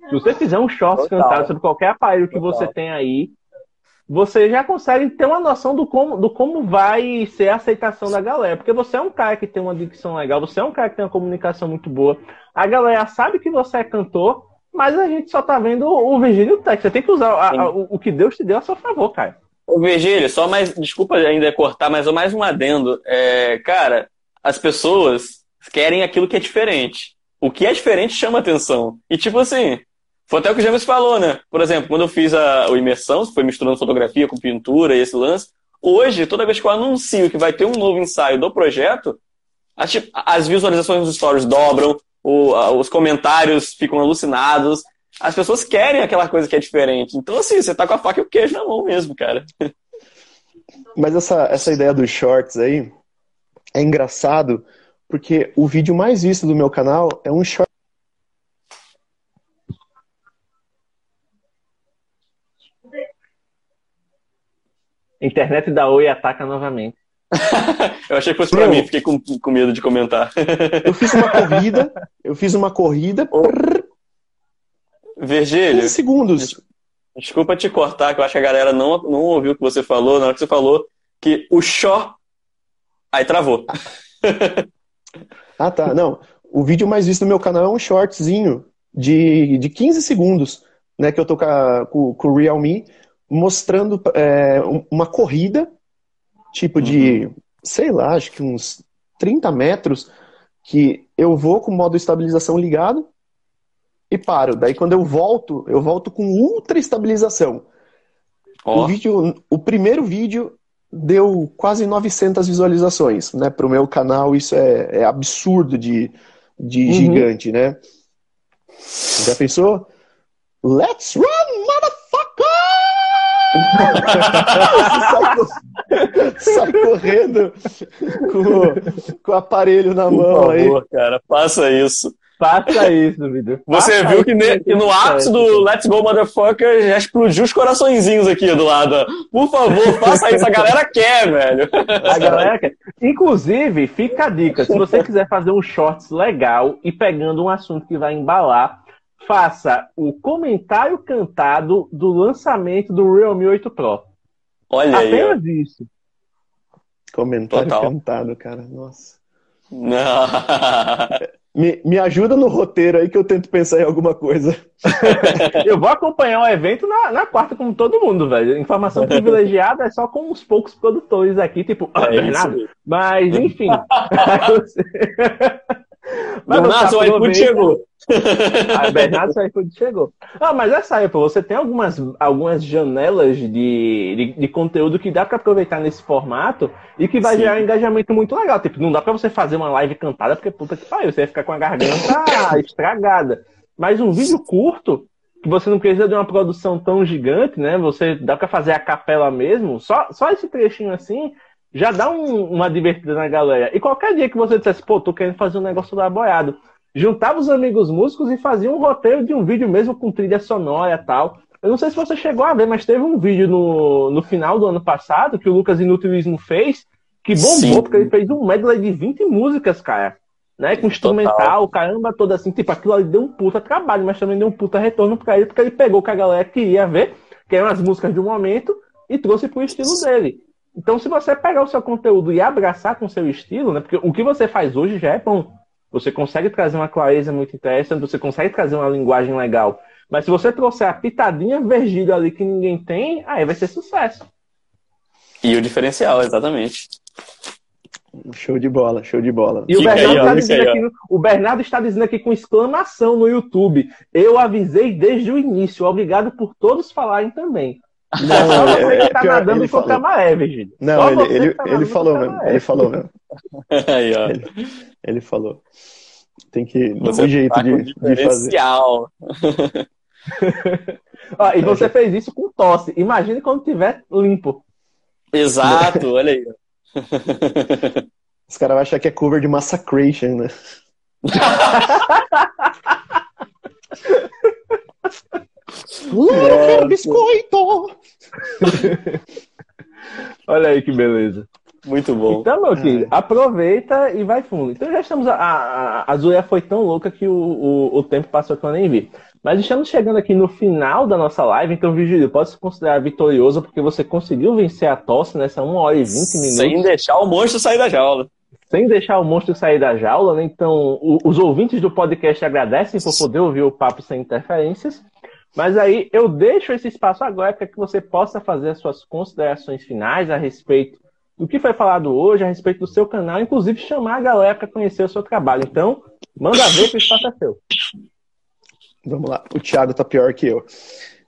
Se você fizer um shorts Total. cantado sobre qualquer aparelho que Total. você tem aí, você já consegue ter uma noção do como, do como vai ser a aceitação da galera. Porque você é um cara que tem uma dicção legal, você é um cara que tem uma comunicação muito boa. A galera sabe que você é cantor, mas a gente só tá vendo o Virgílio Tech. Você tem que usar a, a, o, o que Deus te deu a seu favor, cara. Ô, Virgílio, só mais. Desculpa ainda cortar, mas mais um adendo. É, cara, as pessoas querem aquilo que é diferente. O que é diferente chama atenção. E tipo assim, foi até o que o James falou, né? Por exemplo, quando eu fiz a, a imersão, foi misturando fotografia com pintura e esse lance. Hoje, toda vez que eu anuncio que vai ter um novo ensaio do projeto, as, as visualizações dos stories dobram, o, os comentários ficam alucinados. As pessoas querem aquela coisa que é diferente. Então, assim, você tá com a faca e o queijo na mão mesmo, cara. Mas essa, essa ideia dos shorts aí é engraçado, porque o vídeo mais visto do meu canal é um short Internet da Oi ataca novamente. eu achei que fosse pra mim, fiquei com, com medo de comentar. eu fiz uma corrida, eu fiz uma corrida. Oh. Virgílio. 15 segundos. Desculpa te cortar, que eu acho que a galera não, não ouviu o que você falou, na hora que você falou que o Xó. Aí travou. ah, tá. Não. O vídeo mais visto do meu canal é um shortzinho de, de 15 segundos, né? Que eu tô com, com o Realme mostrando é, uma corrida, tipo de, uhum. sei lá, acho que uns 30 metros, que eu vou com o modo estabilização ligado e paro. Daí quando eu volto, eu volto com ultra estabilização. Oh. O, vídeo, o primeiro vídeo deu quase 900 visualizações, né? Para o meu canal isso é, é absurdo de, de uhum. gigante, né? Já pensou? Let's run, sai, correndo com, com, o aparelho na Por mão favor, aí. cara, faça isso. Faça isso, vídeo. Você viu que, ne, que no ápice do Let's Go Motherfucker já explodiu os coraçõezinhos aqui do lado. Por favor, faça isso. A galera quer, velho. A galera quer. Inclusive, fica a dica: se você quiser fazer um shorts legal e pegando um assunto que vai embalar, faça o comentário cantado do lançamento do Realme 8 Pro. Olha Apenas aí. Apenas isso. Comentário Total. cantado, cara. Nossa. me, me ajuda no roteiro aí que eu tento pensar em alguma coisa. eu vou acompanhar o evento na, na quarta, como todo mundo, velho. Informação privilegiada é só com uns poucos produtores aqui, tipo, é ah, Bernardo. Mas, enfim. Bernardo, seu iFood chegou. Bernardo, seu iFood chegou. Ah, mas essa aí, você tem algumas, algumas janelas de, de, de conteúdo que dá para aproveitar nesse formato e que vai Sim. gerar um engajamento muito legal. Tipo, não dá para você fazer uma live cantada, porque puta que pariu, você vai ficar com a garganta estragada. Mas um vídeo curto, que você não precisa de uma produção tão gigante, né? Você dá para fazer a capela mesmo, só, só esse trechinho assim já dá um, uma divertida na galera. E qualquer dia que você dissesse, pô, tô querendo fazer um negócio lá boiado, juntava os amigos músicos e fazia um roteiro de um vídeo mesmo com trilha sonora e tal. Eu não sei se você chegou a ver, mas teve um vídeo no, no final do ano passado que o Lucas Inutilismo fez, que bombou, Sim. porque ele fez um medley de 20 músicas, cara. Né, com instrumental, Total. caramba, toda assim, tipo, aquilo ali deu um puta trabalho, mas também deu um puta retorno pra ele, porque ele pegou o que a galera queria ver, que eram as músicas do momento, e trouxe pro estilo dele. Então, se você pegar o seu conteúdo e abraçar com o seu estilo, né? Porque o que você faz hoje já é bom. Você consegue trazer uma clareza muito interessante, você consegue trazer uma linguagem legal. Mas se você trouxer a pitadinha Virgílio ali que ninguém tem, aí vai ser sucesso. E o diferencial, exatamente. Show de bola, show de bola. E o Bernardo, aí, está dizendo aqui, o Bernardo está dizendo aqui com exclamação no YouTube. Eu avisei desde o início. Obrigado por todos falarem também. Não, só você é, que tá pior, nadando contra a maré, Virgílio. Não, só ele, ele, tá ele falou mesmo. Ele falou mesmo. Aí, ó. Ele, ele falou. Tem que. Você um jeito tá de, de fazer. ó, e você fez isso com tosse. Imagine quando tiver limpo. Exato, olha aí. Os caras vão achar que é cover de Massacration, né? Lero, biscoito! Olha aí que beleza. Muito bom. Então, meu querido, aproveita e vai fundo. Então já estamos. A, a, a Zulia foi tão louca que o, o, o, tempo passou que eu nem vi. Mas estamos chegando aqui no final da nossa live, então, Vigílio, pode se considerar vitorioso porque você conseguiu vencer a tosse nessa 1 hora e 20 minutos. Sem deixar o monstro sair da jaula. Sem deixar o monstro sair da jaula, né? Então, o, os ouvintes do podcast agradecem por poder ouvir o papo sem interferências. Mas aí eu deixo esse espaço agora para que você possa fazer as suas considerações finais a respeito do que foi falado hoje, a respeito do seu canal, inclusive chamar a galera para conhecer o seu trabalho. Então, manda ver que o espaço é seu. Vamos lá, o Thiago tá pior que eu.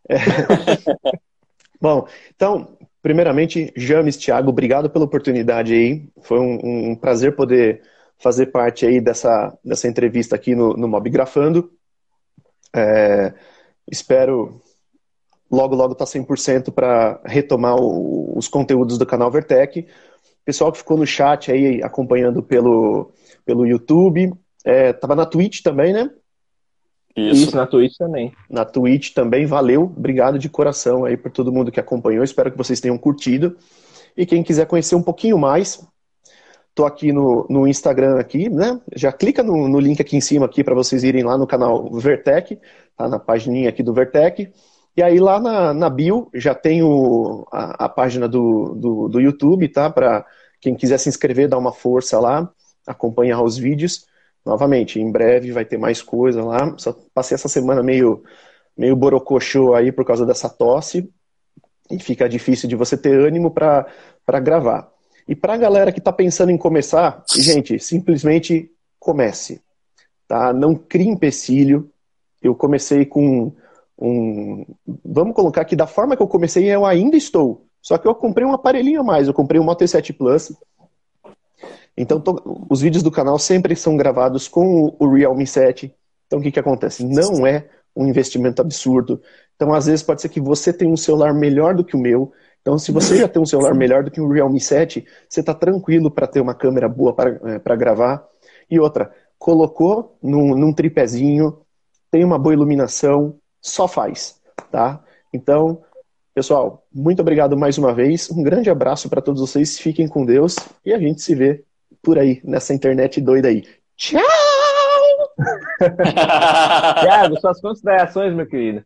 É... Bom, então, primeiramente, James, Thiago, obrigado pela oportunidade aí. Foi um, um prazer poder fazer parte aí dessa, dessa entrevista aqui no, no Mob Grafando. É, Espero logo, logo estar tá 100% para retomar o, os conteúdos do canal Vertec. Pessoal que ficou no chat aí acompanhando pelo, pelo YouTube. É, tava na Twitch também, né? Isso. Isso, na Twitch também. Na Twitch também, valeu. Obrigado de coração aí por todo mundo que acompanhou. Espero que vocês tenham curtido. E quem quiser conhecer um pouquinho mais, tô aqui no, no Instagram aqui, né? Já clica no, no link aqui em cima aqui para vocês irem lá no canal Vertec tá na página aqui do Vertec. E aí lá na, na bio já tem o, a, a página do, do, do YouTube, tá? Para quem quiser se inscrever, dar uma força lá, acompanhar os vídeos. Novamente, em breve vai ter mais coisa lá. Só passei essa semana meio, meio borocochô aí por causa dessa tosse. E fica difícil de você ter ânimo para gravar. E para a galera que está pensando em começar, gente, simplesmente comece. Tá? Não crie empecilho, eu comecei com um. Vamos colocar que da forma que eu comecei, eu ainda estou. Só que eu comprei um aparelhinho a mais, eu comprei um Moto E7 Plus. Então, os vídeos do canal sempre são gravados com o, Realme 7. Então, o que, que acontece? Não é um investimento absurdo. Então, às vezes, pode ser que você tenha um celular melhor do que o meu. Então, se você já tem um celular melhor do que o Realme 7, você está tranquilo para ter uma câmera boa para é, gravar. E outra, colocou num, num tripézinho, tem uma boa iluminação, só faz, tá? Então, pessoal, muito obrigado mais uma vez. Um grande abraço para todos vocês. Fiquem com Deus e a gente se vê por aí nessa internet doida aí. Tchau! Thiago, suas considerações, meu querido.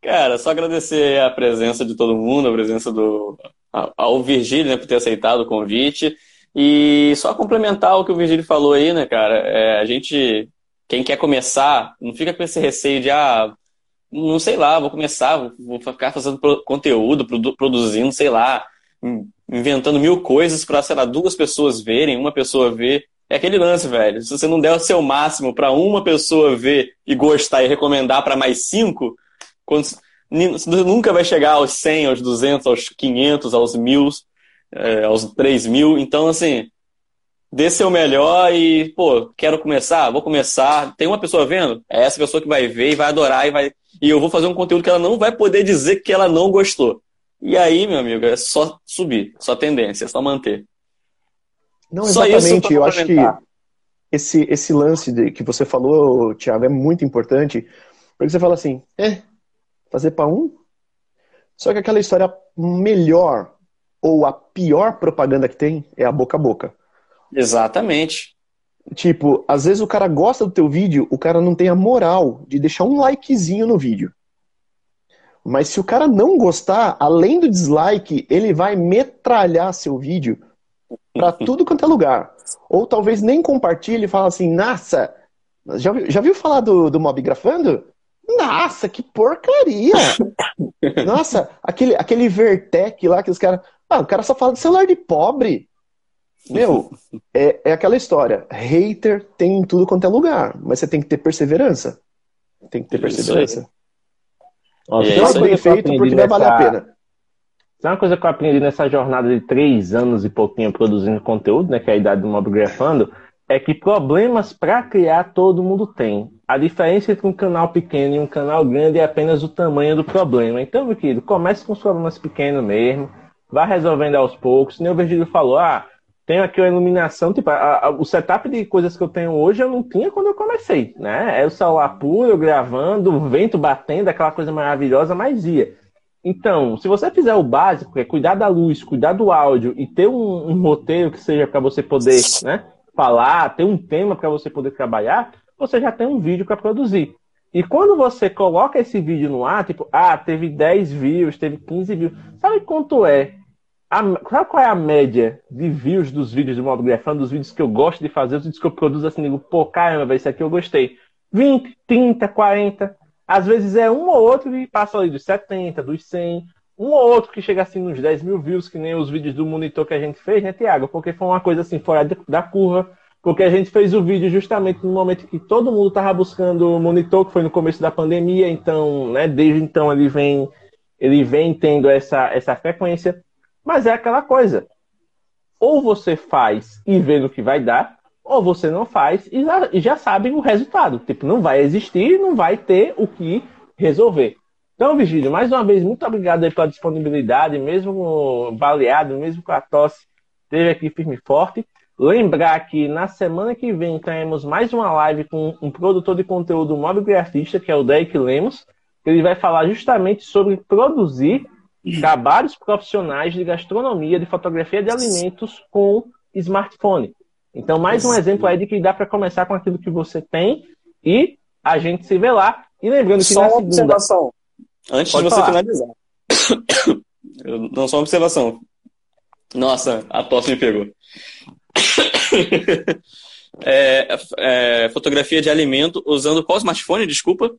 Cara, só agradecer a presença de todo mundo, a presença do ao Virgílio, né, por ter aceitado o convite. E só complementar o que o Virgílio falou aí, né, cara? É, a gente quem quer começar, não fica com esse receio de, ah, não sei lá, vou começar, vou ficar fazendo conteúdo, produzindo, sei lá, inventando mil coisas para, sei lá, duas pessoas verem, uma pessoa ver. É aquele lance, velho. Se você não der o seu máximo para uma pessoa ver e gostar e recomendar para mais cinco, quando, você nunca vai chegar aos 100, aos 200, aos 500, aos 1000, é, aos 3 mil. Então, assim, dê seu melhor e, pô, quero começar? Vou começar. Tem uma pessoa vendo? É essa pessoa que vai ver e vai adorar e vai. E eu vou fazer um conteúdo que ela não vai poder dizer que ela não gostou. E aí, meu amigo, é só subir, só tendência, é só manter. Não, exatamente. eu acho que esse, esse lance de, que você falou, Thiago, é muito importante. Porque você fala assim, é, fazer para um? Só que aquela história melhor ou a pior propaganda que tem é a boca a boca. Exatamente. Tipo, às vezes o cara gosta do teu vídeo, o cara não tem a moral de deixar um likezinho no vídeo. Mas se o cara não gostar, além do dislike, ele vai metralhar seu vídeo para tudo quanto é lugar. Ou talvez nem compartilhe e fala assim, nossa, já, já viu falar do, do Mob Grafando? Nossa, que porcaria! Nossa, aquele, aquele Vertec lá que os caras. Ah, o cara só fala de celular de pobre. Meu, é, é aquela história. Hater tem em tudo quanto é lugar, mas você tem que ter perseverança. Tem que ter perseverança. Nossa, é, isso bem feito porque vai valer a pena. Isso é uma coisa que eu aprendi nessa jornada de três anos e pouquinho produzindo conteúdo, né, que é a idade do Mob Grafando, é que problemas para criar todo mundo tem. A diferença entre um canal pequeno e um canal grande é apenas o tamanho do problema. Então, meu querido, comece com os problemas pequenos mesmo, vá resolvendo aos poucos. Nem o Virgílio falou, ah, tenho aqui uma iluminação, tipo, a, a, o setup de coisas que eu tenho hoje eu não tinha quando eu comecei, né? É o celular puro, eu gravando, o vento batendo, aquela coisa maravilhosa, mas ia. Então, se você fizer o básico, que é cuidar da luz, cuidar do áudio e ter um, um roteiro que seja para você poder, né, falar, ter um tema para você poder trabalhar, você já tem um vídeo para produzir. E quando você coloca esse vídeo no ar, tipo, ah, teve 10 views, teve 15 views, sabe quanto é? A, sabe qual é a média de views dos vídeos do modo grafando, dos vídeos que eu gosto de fazer, os vídeos que eu produzo assim, digo, pô, caramba, esse aqui eu gostei. 20, 30, 40. Às vezes é um ou outro que passa ali dos 70, dos 100. Um ou outro que chega assim nos 10 mil views, que nem os vídeos do monitor que a gente fez, né, Tiago? Porque foi uma coisa assim fora da curva porque a gente fez o vídeo justamente no momento que todo mundo estava buscando o monitor, que foi no começo da pandemia, então, né, desde então ele vem, ele vem tendo essa, essa frequência, mas é aquela coisa. Ou você faz e vê no que vai dar, ou você não faz e já, e já sabe o resultado. Tipo, não vai existir, não vai ter o que resolver. Então, Vigílio, mais uma vez, muito obrigado aí pela disponibilidade, mesmo baleado, mesmo com a tosse, esteve aqui firme e forte. Lembrar que na semana que vem teremos mais uma live com um produtor de conteúdo mobigrafista, que é o Derek Lemos. Ele vai falar justamente sobre produzir trabalhos profissionais de gastronomia, de fotografia de alimentos com smartphone. Então, mais um exemplo aí de que dá para começar com aquilo que você tem e a gente se vê lá. E lembrando que só na segunda... observação. Antes Pode de você falar. finalizar. Eu, não só uma observação. Nossa, a tosse me pegou. é, é, fotografia de alimento usando qual smartphone? Desculpa.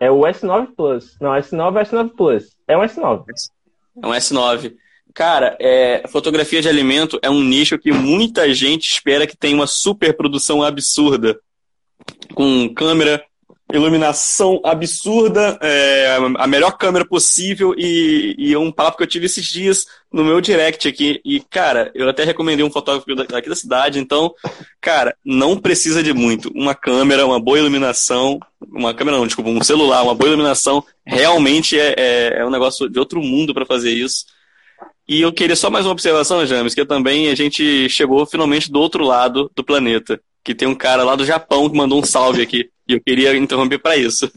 É o S9 Plus. Não, S9 é S9 Plus. É um S9. É um S9. Cara, é, fotografia de alimento é um nicho que muita gente espera que tenha uma super produção absurda. Com câmera iluminação absurda, é, a melhor câmera possível e, e um papo que eu tive esses dias no meu direct aqui. E, cara, eu até recomendei um fotógrafo daqui da cidade, então, cara, não precisa de muito. Uma câmera, uma boa iluminação, uma câmera não, desculpa, um celular, uma boa iluminação, realmente é, é, é um negócio de outro mundo para fazer isso. E eu queria só mais uma observação, James, que também a gente chegou finalmente do outro lado do planeta. Que tem um cara lá do Japão que mandou um salve aqui. E eu queria interromper para isso.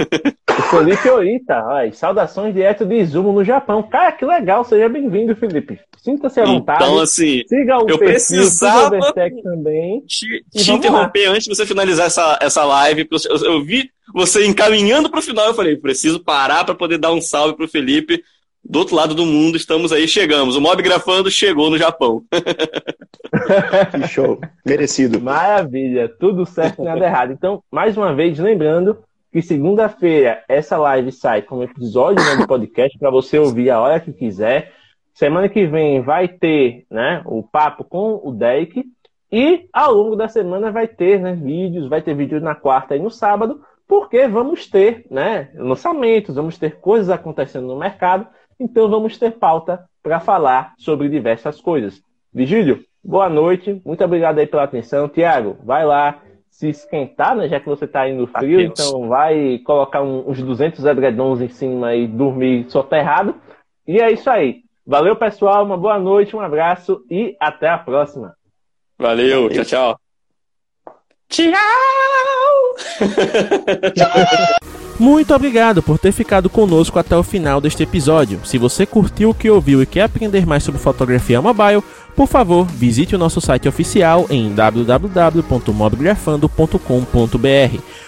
O Felipe Oita, ó, saudações direto de Izumo no Japão. Cara, que legal, seja bem-vindo, Felipe. Sinta-se à então, vontade. Então, assim, siga o eu perfil, precisava também. te, te interromper lá. antes de você finalizar essa, essa live. Eu, eu vi você encaminhando para o final, eu falei, preciso parar para poder dar um salve pro Felipe do outro lado do mundo, estamos aí, chegamos. O Mob Grafando chegou no Japão. que show. Merecido. Maravilha. Tudo certo, nada errado. Então, mais uma vez, lembrando que segunda-feira essa live sai como episódio né, do podcast para você ouvir a hora que quiser. Semana que vem vai ter né, o papo com o Derek. E ao longo da semana vai ter né, vídeos, vai ter vídeo na quarta e no sábado, porque vamos ter né, lançamentos, vamos ter coisas acontecendo no mercado, então vamos ter pauta para falar sobre diversas coisas. Vigílio, boa noite, muito obrigado aí pela atenção. Tiago, vai lá se esquentar, né, já que você está aí no frio, então vai colocar um, uns 200 edredons em cima e dormir soterrado. E é isso aí. Valeu, pessoal, uma boa noite, um abraço e até a próxima. Valeu, tchau, tchau. Tchau! Muito obrigado por ter ficado conosco até o final deste episódio. Se você curtiu o que ouviu e quer aprender mais sobre fotografia mobile, por favor, visite o nosso site oficial em www.mobgrafando.com.br.